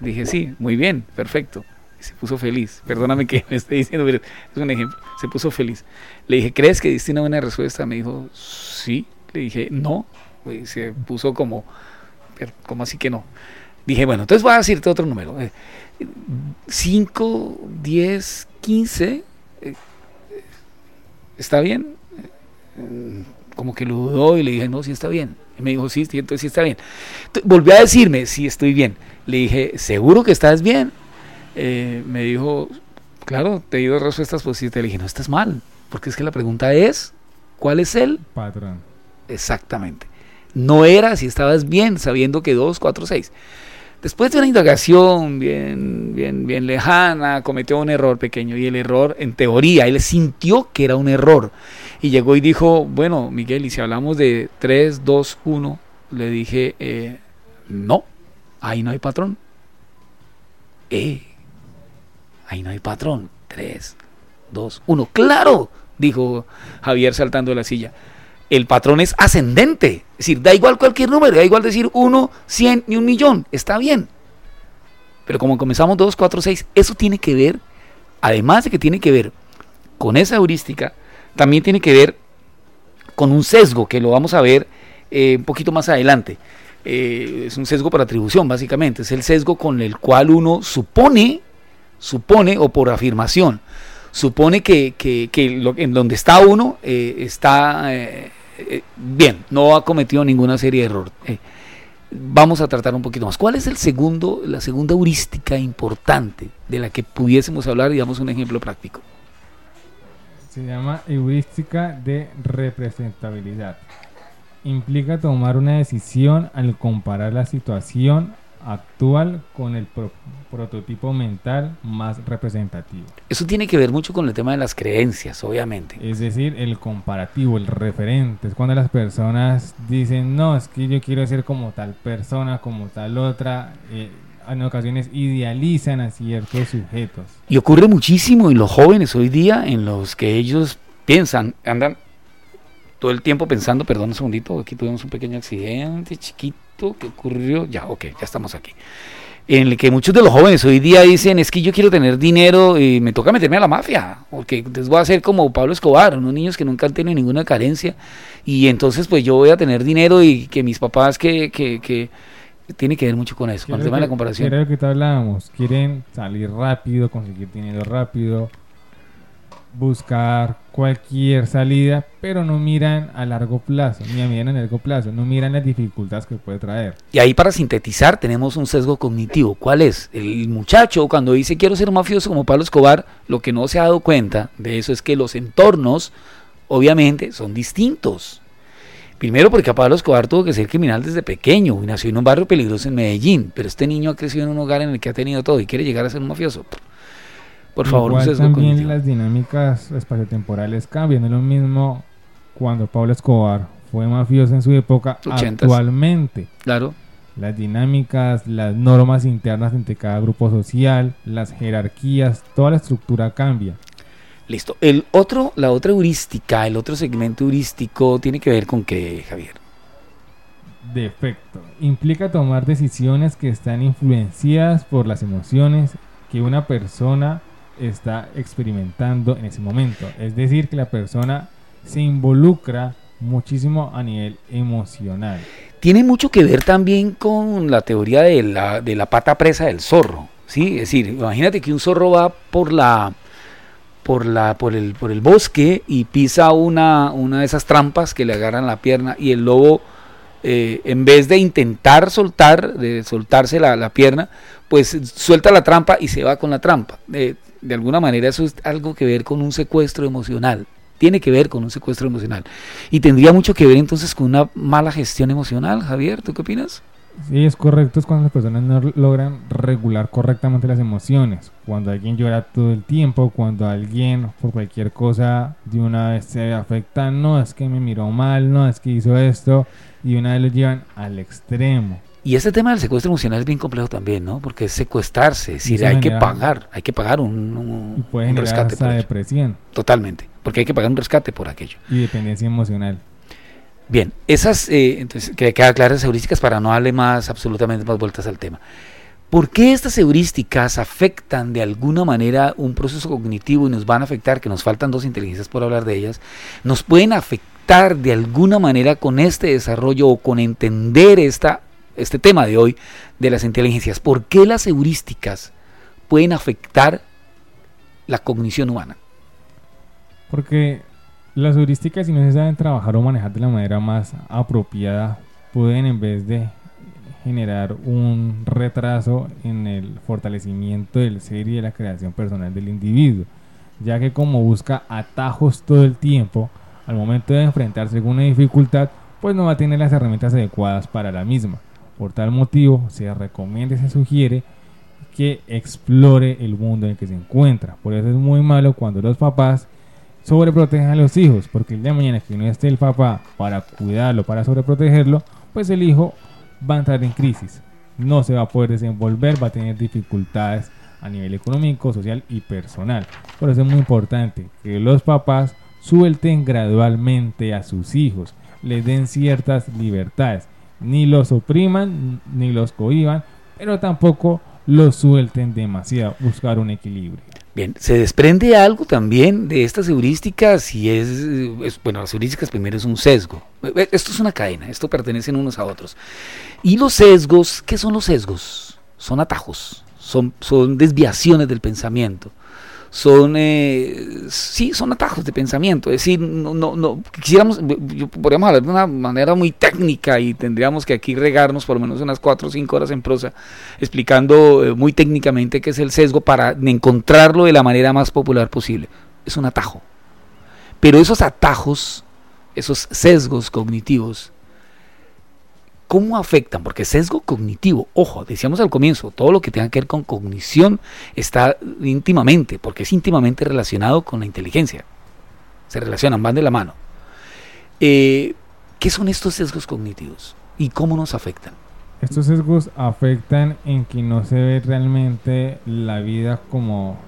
S2: Dije, sí, muy bien, perfecto. Y se puso feliz. Perdóname que me esté diciendo, pero es un ejemplo. Se puso feliz. Le dije, ¿crees que diste una buena respuesta? Me dijo, sí. Le dije, no. Y se puso como, "Pero, ¿cómo así que no? Dije, bueno, entonces voy a decirte otro número. 5, 10, 15. eh, ¿Está bien? Eh, Como que lo dudó y le dije, no, sí está bien. Y me dijo, sí, entonces sí está bien. Ent- Volvió a decirme, sí, estoy bien. Le dije, ¿seguro que estás bien? Eh, me dijo, claro, te di dos respuestas positivas. Le dije, no estás mal, porque es que la pregunta es, ¿cuál es el?
S5: Patrón.
S2: Exactamente. No era si estabas bien, sabiendo que 2, 4, 6. Después de una indagación bien, bien, bien lejana, cometió un error pequeño y el error, en teoría, él sintió que era un error. Y llegó y dijo, bueno, Miguel, y si hablamos de 3, 2, 1, le dije, eh, no, ahí no hay patrón. Eh, ahí no hay patrón. 3, 2, 1. Claro, dijo Javier saltando de la silla el patrón es ascendente. Es decir, da igual cualquier número, da igual decir 1, 100 ni un millón, está bien. Pero como comenzamos 2, 4, 6, eso tiene que ver, además de que tiene que ver con esa heurística, también tiene que ver con un sesgo que lo vamos a ver eh, un poquito más adelante. Eh, es un sesgo por atribución, básicamente. Es el sesgo con el cual uno supone, supone o por afirmación, supone que, que, que en donde está uno eh, está eh, bien, no ha cometido ninguna serie de errores. Eh, vamos a tratar un poquito más. ¿Cuál es el segundo, la segunda heurística importante de la que pudiésemos hablar y damos un ejemplo práctico?
S5: Se llama heurística de representabilidad. Implica tomar una decisión al comparar la situación actual con el pro- prototipo mental más representativo.
S2: Eso tiene que ver mucho con el tema de las creencias, obviamente.
S5: Es decir, el comparativo, el referente. Es cuando las personas dicen, no, es que yo quiero ser como tal persona, como tal otra. eh, en ocasiones idealizan a ciertos sujetos.
S2: Y ocurre muchísimo en los jóvenes hoy día, en los que ellos piensan, andan todo el tiempo pensando, perdón un segundito, aquí tuvimos un pequeño accidente chiquito que ocurrió, ya, ok, ya estamos aquí. En el que muchos de los jóvenes hoy día dicen, es que yo quiero tener dinero y me toca meterme a la mafia, porque les voy a hacer como Pablo Escobar, unos niños que nunca han tenido ninguna carencia, y entonces pues yo voy a tener dinero y que mis papás que, que, que tiene que ver mucho con eso, con el tema de la comparación.
S5: Era lo que te hablábamos. Quieren salir rápido, conseguir dinero rápido, buscar cualquier salida, pero no miran a largo plazo, ni a mediano a largo plazo, no miran las dificultades que puede traer.
S2: Y ahí para sintetizar tenemos un sesgo cognitivo. ¿Cuál es? El muchacho cuando dice quiero ser mafioso como Pablo Escobar, lo que no se ha dado cuenta de eso es que los entornos obviamente son distintos. Primero porque a Pablo Escobar tuvo que ser criminal desde pequeño y nació en un barrio peligroso en Medellín, pero este niño ha crecido en un hogar en el que ha tenido todo y quiere llegar a ser un mafioso. Por favor,
S5: Igual
S2: un sesgo
S5: también
S2: cognitivo.
S5: las dinámicas espaciotemporales cambian. No es lo mismo cuando Pablo Escobar fue mafioso en su época actualmente.
S2: Claro.
S5: Las dinámicas, las normas internas entre cada grupo social, las jerarquías, toda la estructura cambia.
S2: Listo. El otro, la otra heurística, el otro segmento heurístico tiene que ver con qué, Javier.
S5: Defecto. Implica tomar decisiones que están influenciadas por las emociones que una persona está experimentando en ese momento. Es decir, que la persona se involucra muchísimo a nivel emocional.
S2: Tiene mucho que ver también con la teoría de la, de la pata presa del zorro. ¿sí? Es decir, imagínate que un zorro va por la por la por el por el bosque y pisa una, una de esas trampas que le agarran la pierna y el lobo eh, en vez de intentar soltar de soltarse la, la pierna pues suelta la trampa y se va con la trampa Eh, de alguna manera eso es algo que ver con un secuestro emocional tiene que ver con un secuestro emocional y tendría mucho que ver entonces con una mala gestión emocional Javier ¿tú qué opinas?
S5: Sí, es correcto, es cuando las personas no logran regular correctamente las emociones. Cuando alguien llora todo el tiempo, cuando alguien por cualquier cosa de una vez se afecta, no es que me miró mal, no es que hizo esto, y una vez lo llevan al extremo.
S2: Y este tema del secuestro emocional es bien complejo también, ¿no? Porque es secuestrarse, es decir, hay que pagar, hay que pagar un, un-
S5: puede
S2: un rescate
S5: hasta
S2: por ello.
S5: depresión
S2: Totalmente, porque hay que pagar un rescate por aquello.
S5: y dependencia emocional.
S2: Bien, esas, eh, entonces, que queda claras esas heurísticas para no darle más, absolutamente más vueltas al tema. ¿Por qué estas heurísticas afectan de alguna manera un proceso cognitivo y nos van a afectar, que nos faltan dos inteligencias por hablar de ellas, nos pueden afectar de alguna manera con este desarrollo o con entender esta, este tema de hoy de las inteligencias? ¿Por qué las heurísticas pueden afectar la cognición humana?
S5: Porque las heurísticas, si no se saben trabajar o manejar de la manera más apropiada, pueden en vez de generar un retraso en el fortalecimiento del ser y de la creación personal del individuo, ya que como busca atajos todo el tiempo, al momento de enfrentarse a alguna dificultad, pues no va a tener las herramientas adecuadas para la misma. Por tal motivo, se recomienda y se sugiere que explore el mundo en el que se encuentra. Por eso es muy malo cuando los papás sobreprotegen a los hijos, porque el día de mañana que no esté el papá para cuidarlo, para sobreprotegerlo, pues el hijo va a entrar en crisis. No se va a poder desenvolver, va a tener dificultades a nivel económico, social y personal. Por eso es muy importante que los papás suelten gradualmente a sus hijos, les den ciertas libertades, ni los opriman ni los cohiban, pero tampoco los suelten demasiado, buscar un equilibrio.
S2: Bien, se desprende algo también de estas heurísticas y es, es- bueno, las heurísticas primero es un sesgo. Eh, Esto es una cadena, esto pertenecen unos a otros. Y los sesgos, ¿qué son los sesgos? Son atajos, son desviaciones del pensamiento. Son, eh, sí, son atajos de pensamiento. Es decir, no, no, no, quisiéramos, podríamos hablar de una manera muy técnica y tendríamos que aquí regarnos por lo menos unas cuatro o cinco horas en prosa explicando eh, muy técnicamente qué es el sesgo para encontrarlo de la manera más popular posible. Es un atajo. Pero esos atajos, esos sesgos cognitivos, ¿cómo afectan? Porque sesgo cognitivo, ojo, decíamos al comienzo, todo lo que tenga que ver con cognición está íntimamente, porque es íntimamente relacionado con la inteligencia. Se relacionan, van de la mano. Eh, ¿Qué son estos sesgos cognitivos? ¿Y cómo nos afectan?
S5: Estos sesgos afectan en que no se ve realmente la vida como,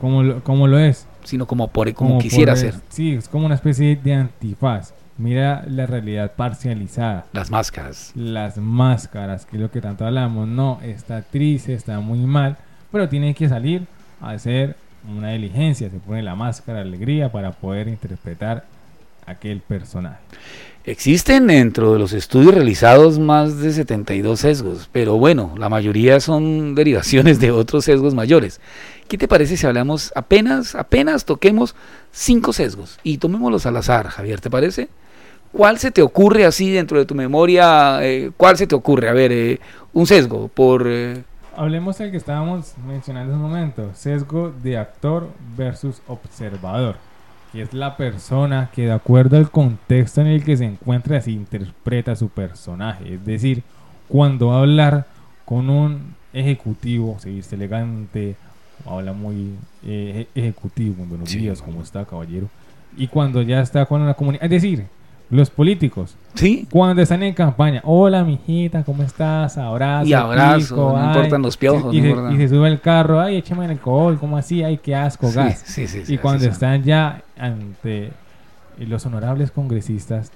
S5: como, lo, como lo es.
S2: Sino como, por, como,
S5: por
S2: quisiera ser.
S5: Sí, es como una especie de antifaz. Mira la realidad parcializada.
S2: Las máscaras.
S5: Las máscaras, que es lo que tanto hablamos. No, está triste, está muy mal, pero tiene que salir a hacer una diligencia. Se pone la máscara de alegría para poder interpretar aquel personaje.
S2: Existen dentro de los estudios realizados más de 72 sesgos, pero bueno, la mayoría son derivaciones de otros sesgos mayores. ¿Qué te parece si hablamos apenas, apenas toquemos cinco sesgos y tomémoslos al azar, Javier, ¿te parece? ¿Cuál se te ocurre así dentro de tu memoria? eh, ¿Cuál se te ocurre? A ver, eh, un sesgo por... eh,
S5: Hablemos del que estábamos mencionando en un momento, sesgo de actor versus observador, que es la persona que de acuerdo al contexto en el que se encuentra así interpreta su personaje, es decir, cuando va a hablar con un ejecutivo, se viste elegante, habla muy eh, ejecutivo, buenos días, ¿cómo está, caballero? Y cuando ya está con la comunidad, es decir, los políticos,
S2: Sí.
S5: cuando están en campaña, hola, mijita, ¿cómo estás? Abrazo.
S2: Y abrazo,
S5: pico,
S2: no
S5: ay".
S2: importan los piojos,
S5: Y,
S2: no
S5: se, y se sube al carro, ay, échame el alcohol, ¿cómo así? Ay, qué asco,
S2: Sí,
S5: gas.
S2: sí, sí, sí,
S5: y cuando están ya ante los honorables congresistas,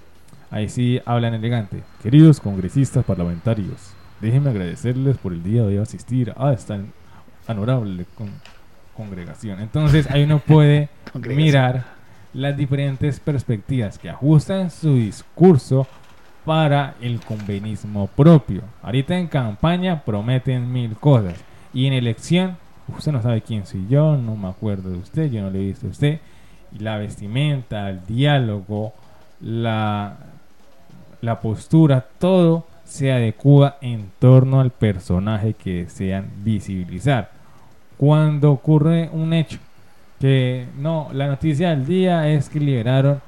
S5: ahí sí hablan elegante. Queridos congresistas parlamentarios, déjenme agradecerles por el día de hoy asistir a esta honorable con- congregación. Entonces ahí uno puede mirar las diferentes perspectivas que ajustan su discurso para el convenismo propio. Ahorita en campaña prometen mil cosas y en elección usted no sabe quién soy yo, no me acuerdo de usted, yo no le he visto a usted. Y la vestimenta, el diálogo, la, la postura, todo se adecua en torno al personaje que desean visibilizar. Cuando ocurre un hecho, que no, la noticia del día es que liberaron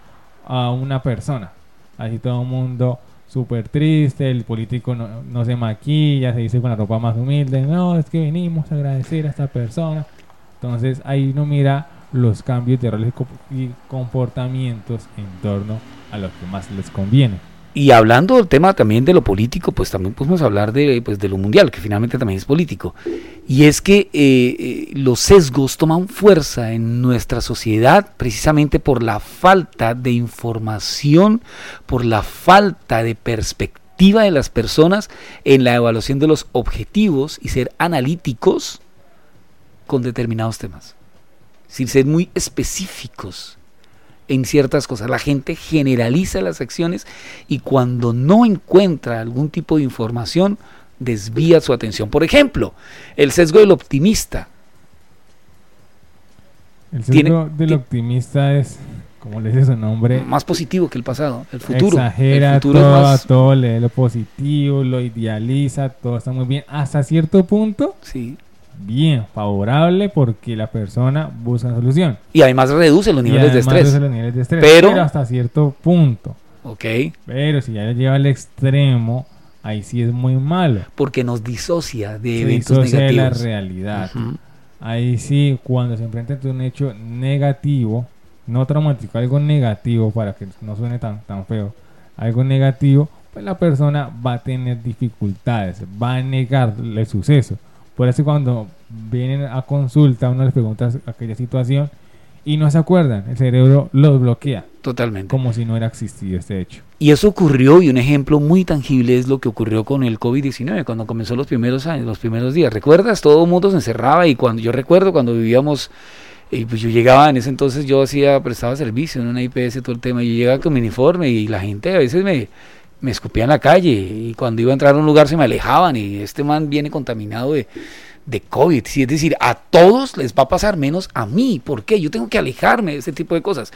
S5: a una persona. Así todo el mundo súper triste, el político no, no se maquilla, se dice con la ropa más humilde, no, es que venimos a agradecer a esta persona. Entonces ahí uno mira los cambios de roles y co- y comportamientos en torno a lo que más les conviene.
S2: Y hablando del tema también de lo político, pues también podemos hablar de, pues, de lo mundial, que finalmente también es político. Y es que eh, eh, los sesgos toman fuerza en nuestra sociedad precisamente por la falta de información, por la falta de perspectiva de las personas en la evaluación de los objetivos y ser analíticos con determinados temas. Sin ser muy específicos en ciertas cosas. La gente generaliza las acciones y cuando no encuentra algún tipo de información, desvía su atención. Por ejemplo, el sesgo del optimista.
S5: El
S2: Tiene-
S5: sesgo del
S2: ti-
S5: optimista es, como le dice su nombre,
S2: Más positivo que el pasado, el futuro.
S5: exagera
S2: el futuro
S5: todo,
S2: es más,
S5: todo lee lo positivo, lo idealiza, todo está muy bien. Hasta cierto punto,
S2: sí.
S5: Bien, favorable porque la persona busca una solución.
S2: Y además reduce los niveles de estrés.
S5: reduce los niveles de estrés,
S2: Pero-
S5: pero hasta cierto punto.
S2: Ok.
S5: Pero si ya lo lleva al extremo, ahí sí es muy malo.
S2: Porque nos disocia de
S5: Se
S2: eventos
S5: disocia de la
S2: negativos.
S5: realidad. Ahí sí, cuando se enfrenta ante un hecho negativo, no traumático, algo negativo para que no suene tan, tan feo, algo negativo, pues la persona va a tener dificultades, va a negar el suceso. Por eso cuando vienen a consulta, uno les pregunta aquella situación y no se acuerdan, el cerebro los bloquea,
S2: Totalmente.
S5: como si no hubiera existido este hecho.
S2: Y eso ocurrió, y un ejemplo muy tangible es lo que ocurrió con el COVID-19, cuando comenzó los primeros años, los primeros días. ¿Recuerdas? Todo el mundo se encerraba y cuando yo recuerdo cuando vivíamos, y pues yo llegaba en ese entonces, yo hacía, prestaba servicio en una IPS, todo el tema, y yo llegaba con mi uniforme y la gente a veces me, me escupía en la calle y cuando iba a entrar a un lugar se me alejaban y este man viene contaminado de, de COVID. Sí, es decir, a todos les va a pasar menos a mí. ¿Por qué? Yo tengo que alejarme de ese tipo de cosas.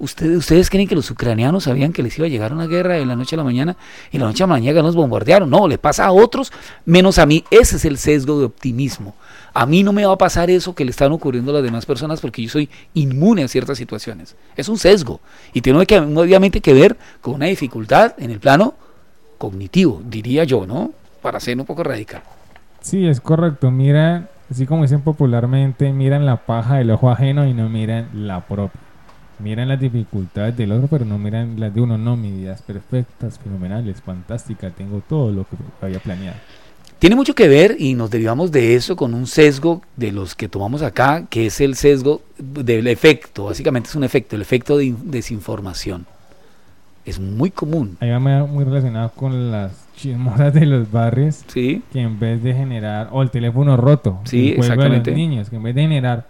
S2: ¿Ustedes, ¿Ustedes creen que los ucranianos sabían que les iba a llegar una guerra de la noche a la mañana? Y la noche a la mañana nos bombardearon. No, le pasa a otros menos a mí. Ese es el sesgo de optimismo. A mí no me va a pasar eso que le están ocurriendo a las demás personas porque yo soy inmune a ciertas situaciones. Es un sesgo. Y tiene que, obviamente que ver con una dificultad en el plano cognitivo, diría yo, ¿no? Para ser un poco radical.
S5: Sí, es correcto. Miran, así como dicen popularmente, miran la paja del ojo ajeno y no miran la propia. Miran las dificultades del otro, pero no miran las de uno. No, mi vida es perfectas, fenomenales, fantástica. Tengo todo lo que había planeado.
S2: Tiene mucho que ver y nos derivamos de eso con un sesgo de los que tomamos acá, que es el sesgo del efecto. Básicamente es un efecto, el efecto de in- desinformación. Es muy común.
S5: Ahí va muy- muy relacionado con las chismosas de los barrios,
S2: ¿Sí?
S5: que en vez de generar, o el teléfono roto,
S2: Sí,
S5: el
S2: exactamente.
S5: de los niños, que en vez de generar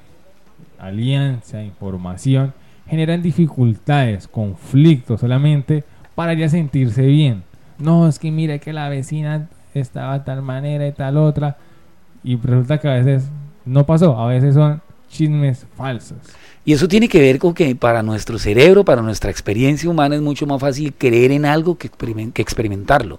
S5: alianza, información, generan dificultades, conflictos solamente para ya sentirse bien. No, es que mira que la vecina estaba tal manera y tal otra, y resulta que a veces no pasó, a veces son chismes falsos.
S2: Y eso tiene que ver con que para nuestro cerebro, para nuestra experiencia humana, es mucho más fácil creer en algo que, experimen- que experimentarlo.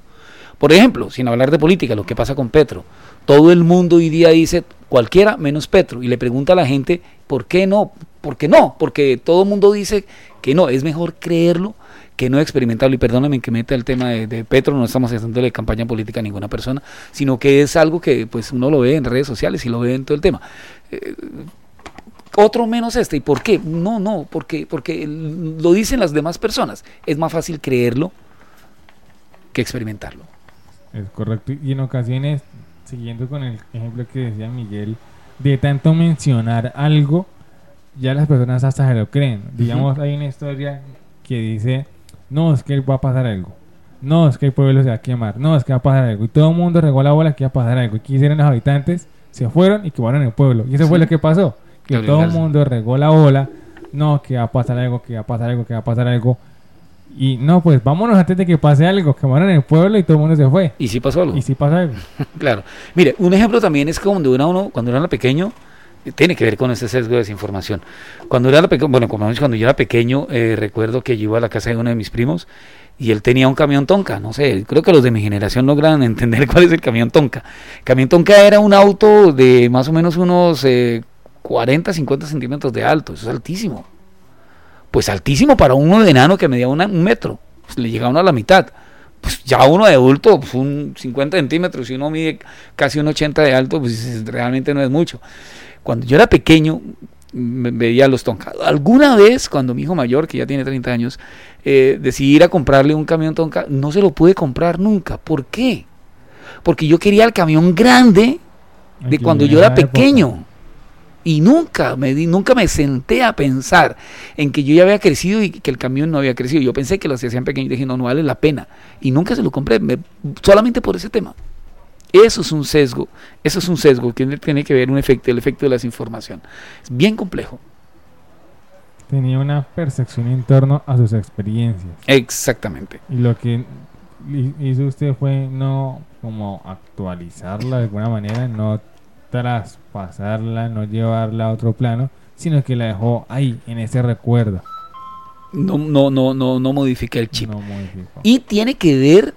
S2: Por ejemplo, sin hablar de política, lo que pasa con Petro. Todo el mundo hoy día dice cualquiera menos Petro y le pregunta a la gente, ¿por qué no? ¿Por qué no? Porque todo el mundo dice que no, es mejor creerlo que no experimentarlo. Y perdóname que meta el tema de, de Petro, no estamos haciéndole campaña política a ninguna persona, sino que es algo que pues uno lo ve en redes sociales y lo ve en todo el tema. Eh, otro menos este. ¿Y por qué? No, no, porque, porque lo dicen las demás personas. Es más fácil creerlo que experimentarlo.
S5: Es correcto. Y en ocasiones, siguiendo con el ejemplo que decía Miguel, de tanto mencionar algo, ya las personas hasta se lo creen. Digamos, hay una historia que dice, no, es que va a pasar algo. No, es que el pueblo se va a quemar. No, es que va a pasar algo. Y todo el mundo regó la bola que va a pasar algo. Y quisieron los habitantes, se fueron y quemaron el pueblo. Y eso fue lo que pasó. Que todo el mundo regó la bola. No, que va a pasar algo, que va a pasar algo, que va a pasar algo. Y no, pues vámonos antes de que pase algo. Quemaron el pueblo y todo el mundo se fue.
S2: ¿Y si pasó algo?
S5: Y sí pasó algo.
S2: claro. Mire, un ejemplo también es que cuando era uno, cuando era pequeño, tiene que ver con ese sesgo de desinformación. Cuando era bueno, cuando yo era pequeño, eh, recuerdo que yo iba a la casa de uno de mis primos y él tenía un camión tonka, no sé, creo que los de mi generación logran entender cuál es el camión tonka. camión tonka era un auto de más o menos unos eh, 40, 50 centímetros de alto, eso es altísimo. Pues altísimo para uno de enano que medía una- un metro, pues le llegaba uno a la mitad. Pues ya uno de adulto, pues un 50 centímetros, si uno mide casi un 80 de alto, pues realmente no es mucho. Cuando yo era pequeño, me- veía los Tonka. Alguna vez, cuando mi hijo mayor, que ya tiene 30 años, eh, decidí ir a comprarle un camión Tonka, no se lo pude comprar nunca. ¿Por qué? Porque yo quería el camión grande de
S5: Aquí
S2: cuando yo era
S5: época.
S2: pequeño. Y nunca me, di- nunca me senté a pensar en que yo ya había crecido y que el camión no había crecido. Yo pensé que lo hacían pequeño y dije, no, no vale la pena. Y nunca se lo compré, me- solamente por ese tema. Eso es un sesgo, eso es un sesgo que tiene que ver un efecto, el efecto de la desinformación. Es bien complejo.
S5: Tenía una percepción en torno a sus experiencias.
S2: Exactamente.
S5: Y lo que hi- hizo usted fue no como actualizarla de alguna manera, no traspasarla, no llevarla a otro plano, sino que la dejó ahí, en ese recuerdo.
S2: No, no, no, no, no modifica el chip.
S5: No modificó.
S2: Y tiene que ver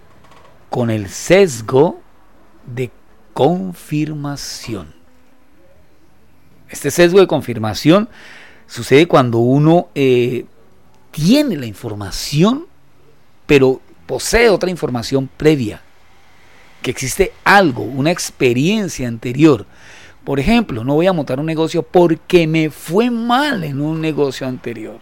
S2: con el sesgo de confirmación. Este sesgo de confirmación sucede cuando uno eh, tiene la información, pero posee otra información previa, que existe algo, una experiencia anterior. Por ejemplo, no voy a montar un negocio porque me fue mal en un negocio anterior.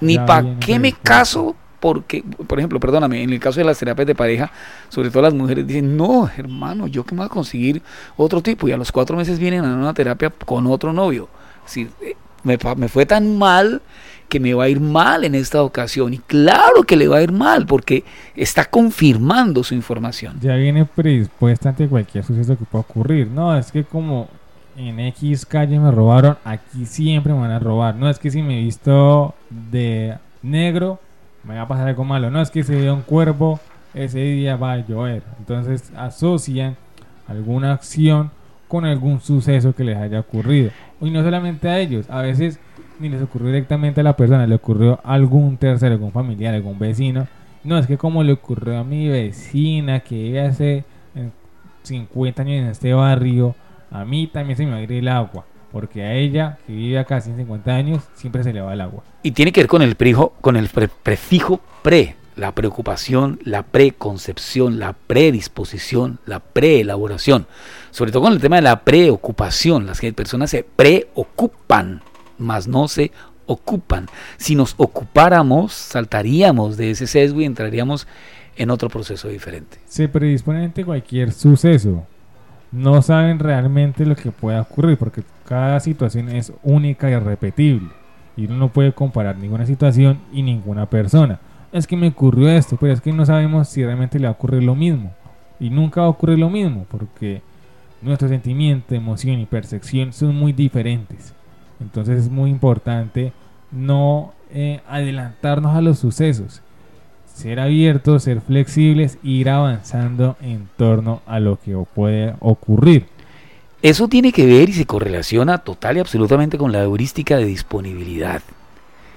S2: Ni para qué me caso porque, por ejemplo, perdóname, en el caso de las terapias de pareja, sobre todo las mujeres dicen, no, hermano, yo que me voy a conseguir otro tipo y a los cuatro meses vienen a una terapia con otro novio. Decir, eh, me, me fue tan mal que me va a ir mal en esta ocasión. Y claro que le va a ir mal porque está confirmando su información.
S5: Ya viene predispuesta ante cualquier suceso que pueda ocurrir. No, es que como en X calle me robaron, aquí siempre me van a robar. No es que si me he visto de negro, me va a pasar algo malo. No es que si veo un cuervo, ese día va a llover. Entonces asocian alguna acción con algún suceso que les haya ocurrido. Y no solamente a ellos, a veces ni les ocurrió directamente a la persona, le ocurrió a algún tercero, algún familiar, algún vecino. No, es que como le ocurrió a mi vecina que vive hace eh, 50 años en este barrio, a mí también se me va a ir el agua. Porque a ella, que vive acá hace 50 años, siempre se le va el agua.
S2: Y tiene que ver con el, prijo, con el pre- prefijo pre, la preocupación, la preconcepción, la predisposición, la preelaboración. Sobre todo con el tema de la preocupación. Las personas se preocupan, más no se ocupan. Si nos ocupáramos, saltaríamos de ese sesgo y entraríamos en otro proceso diferente.
S5: Se predisponen ante cualquier suceso. No saben realmente lo que pueda ocurrir porque cada situación es única y irrepetible. Y uno no puede comparar ninguna situación y ninguna persona. Es que me ocurrió esto, pero es que no sabemos si realmente le va a ocurrir lo mismo. Y nunca va a ocurrir lo mismo porque nuestro sentimiento, emoción y percepción son muy diferentes. Entonces es muy importante no eh, adelantarnos a los sucesos. Ser abiertos, ser flexibles, ir avanzando en torno a lo que puede ocurrir.
S2: Eso tiene que ver y se correlaciona total y absolutamente con la heurística de disponibilidad,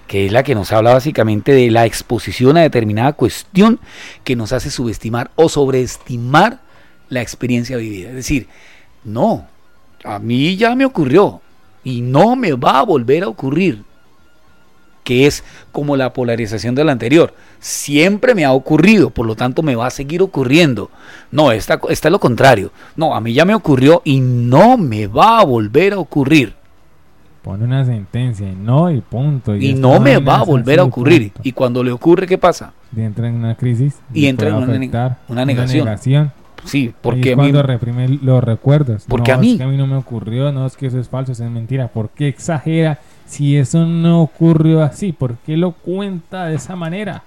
S2: que es la que nos habla básicamente de la exposición a determinada cuestión que nos hace subestimar o sobreestimar la experiencia vivida. Es decir, no, a mí ya me ocurrió y no me va a volver a ocurrir. Que es como la polarización de la anterior. Siempre me ha ocurrido, por lo tanto me va a seguir ocurriendo. No, esta, esta es lo contrario. No, a mí ya me ocurrió y no me va a volver a ocurrir.
S5: Pone una sentencia y no y punto.
S2: Y no me va a volver a ocurrir.
S5: punto.
S2: Y cuando le ocurre, ¿qué pasa?
S5: Y entra en una crisis
S2: Y entra en una ne-
S5: afectar
S2: una negación.
S5: negación.
S2: Sí, porque a mí...
S5: cuando reprime los recuerdos.
S2: Porque
S5: no,
S2: a mí-
S5: Es que a mí no me ocurrió, no es que eso es falso, eso es mentira. ¿Por qué exagera si eso no ocurrió así? ¿Por qué lo cuenta de esa manera?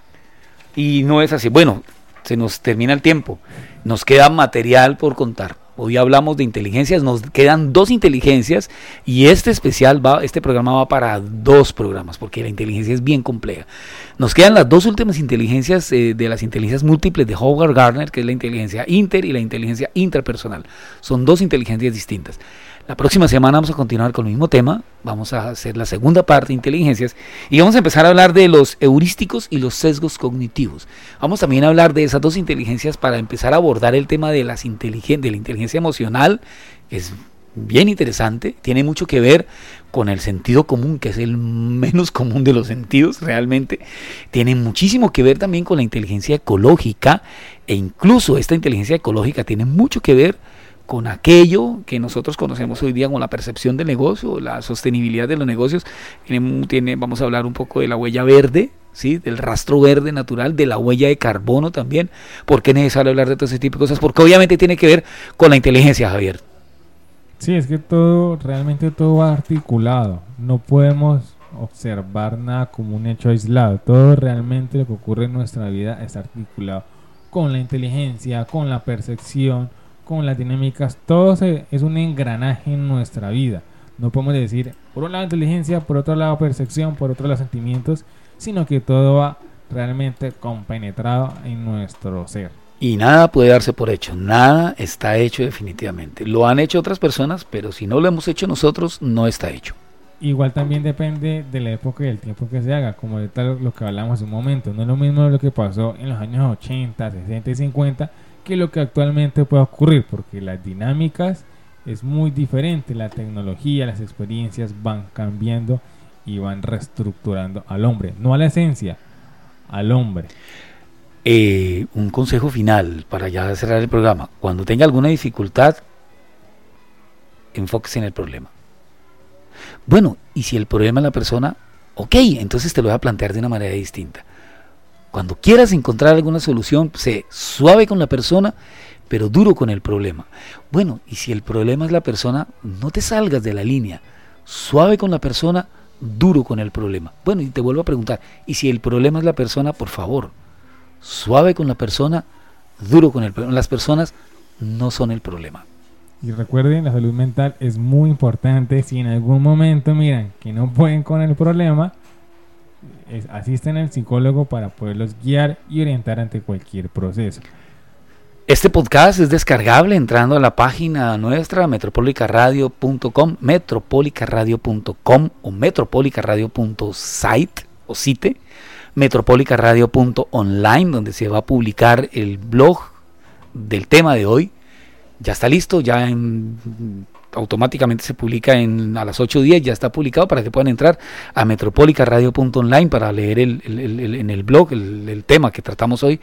S2: Y no es así. Bueno, se nos termina el tiempo. Nos queda material por contar. Hoy hablamos de inteligencias, nos quedan dos inteligencias y este especial va, este programa va para dos programas porque la inteligencia es bien compleja. Nos quedan las dos últimas inteligencias eh, de las inteligencias múltiples de Howard Gardner, que es la inteligencia inter y la inteligencia interpersonal. Son dos inteligencias distintas. La próxima semana vamos a continuar con el mismo tema, vamos a hacer la segunda parte de inteligencias y vamos a empezar a hablar de los heurísticos y los sesgos cognitivos. Vamos también a hablar de esas dos inteligencias para empezar a abordar el tema de, las inteligen- de la inteligencia emocional, que es bien interesante, tiene mucho que ver con el sentido común, que es el menos común de los sentidos realmente, tiene muchísimo que ver también con la inteligencia ecológica e incluso esta inteligencia ecológica tiene mucho que ver con aquello que nosotros conocemos hoy día como la percepción del negocio, la sostenibilidad de los negocios. Tiene, vamos a hablar un poco de la huella verde, ¿sí? del rastro verde natural, de la huella de carbono también. ¿Por qué es necesario hablar de todo ese tipo de cosas? Porque obviamente tiene que ver con la inteligencia, Javier.
S5: Sí, es que todo, realmente todo va articulado. No podemos observar nada como un hecho aislado. Todo realmente lo que ocurre en nuestra vida está articulado con la inteligencia, con la percepción, con las dinámicas. Todo se- es un engranaje en nuestra vida. No podemos decir, por un lado inteligencia, por otro lado percepción, por otro lado sentimientos, sino que todo va realmente compenetrado en nuestro ser.
S2: Y nada puede darse por hecho, nada está hecho definitivamente. Lo han hecho otras personas, pero si no lo hemos hecho nosotros, no está hecho.
S5: Igual también depende de la época y del tiempo que se haga, como de tal lo que hablamos hace un momento. No es lo mismo lo que pasó en los años 80, 60 y 50 que lo que actualmente puede ocurrir, porque las dinámicas es muy diferente. La tecnología, las experiencias van cambiando y van reestructurando al hombre, no a la esencia, al hombre.
S2: Eh, un consejo final para ya cerrar el programa. Cuando tenga alguna dificultad, enfóquese en el problema. Bueno, y si el problema es la persona, ok, entonces te lo voy a plantear de una manera distinta. Cuando quieras encontrar alguna solución, sé suave con la persona, pero duro con el problema. Bueno, y si el problema es la persona, no te salgas de la línea. Suave con la persona, duro con el problema. Bueno, y te vuelvo a preguntar, y si el problema es la persona, por favor, suave con la persona, duro con el problema. Las personas no son el problema.
S5: Y recuerden, la salud mental es muy importante. Si en algún momento miran que no pueden con el problema, asisten al psicólogo para poderlos guiar y orientar ante cualquier proceso.
S2: Este podcast es descargable entrando a la página nuestra metropolicaradio.com, metropolicaradio.com o metropolicaradio.site o site, metropolicaradio.online donde se va a publicar el blog del tema de hoy. Ya está listo, ya en- automáticamente se publica en, a las 8.10, ya está publicado para que puedan entrar a metropolicaradio.online para leer el, en el blog el- tema que tratamos hoy.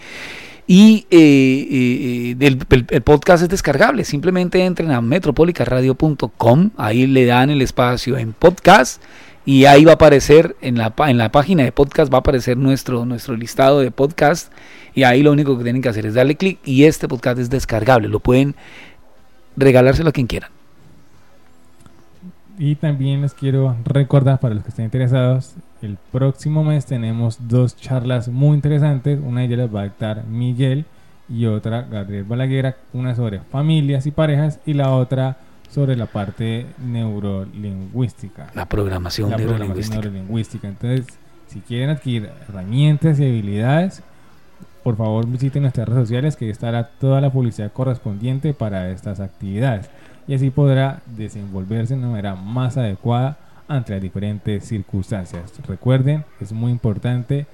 S2: Y eh, eh, el, podcast es descargable. Simplemente entren a metropolicaradio.com. Ahí le dan el espacio en podcast. Y ahí va a aparecer, en la, en la página de podcast va a aparecer nuestro, nuestro listado de podcast. Y ahí lo único que tienen que hacer es darle clic. Y este podcast es descargable. Lo pueden regalárselo a quien quieran.
S5: Y también les quiero recordar para los que estén interesados, el próximo mes tenemos dos charlas muy interesantes. Una de ellas las va a dictar Miguel y otra Gabriel Balaguer, una sobre familias y parejas y la otra sobre la parte neurolingüística.
S2: La programación
S5: la programación
S2: neurolingüística.
S5: Entonces, si quieren adquirir herramientas y habilidades, por favor visiten nuestras redes sociales que estará toda la publicidad correspondiente para estas actividades. Y así podrá desenvolverse de una manera más adecuada ante las diferentes circunstancias. Recuerden, es muy importante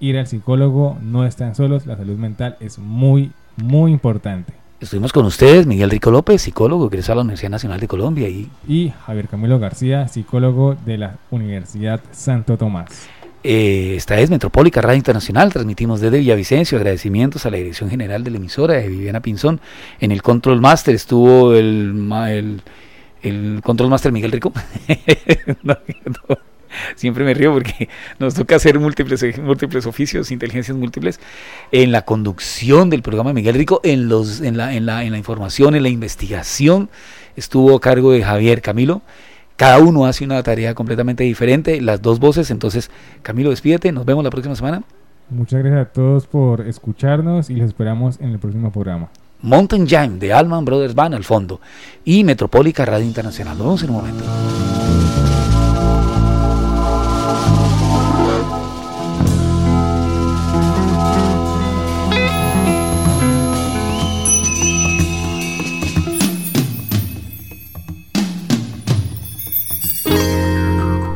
S5: ir al psicólogo, no están solos, la salud mental es muy, muy importante.
S2: Estuvimos con ustedes, Miguel Rico López, psicólogo, egresado a la Universidad Nacional de Colombia. Y
S5: Y Javier Camilo García, psicólogo de la Universidad Santo Tomás.
S2: Eh, esta es Metropólica Radio Internacional, transmitimos desde Villavicencio, agradecimientos a la Dirección General de la emisora, de Viviana Pinzón, en el Control Master estuvo el, el, el Control Master Miguel Rico. siempre me río porque nos toca hacer múltiples, múltiples oficios, inteligencias múltiples, en la conducción del programa Miguel Rico, en, los, en, la, en, la, en la información, en la investigación, estuvo a cargo de Javier Camilo. Cada uno hace una tarea completamente diferente, las dos voces. Entonces, Camilo, despídete, nos vemos la próxima semana.
S5: Muchas gracias a todos por escucharnos y les esperamos en el próximo programa.
S2: Mountain Jam de Alman Brothers Band al fondo y Metropólica Radio Internacional. Nos vemos en un momento.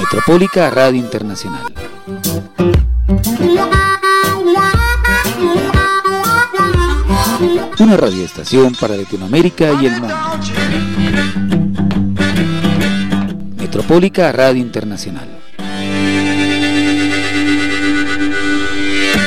S2: Metropólica Radio Internacional. Una radioestación para Latinoamérica y el mundo. Metropólica Radio Internacional.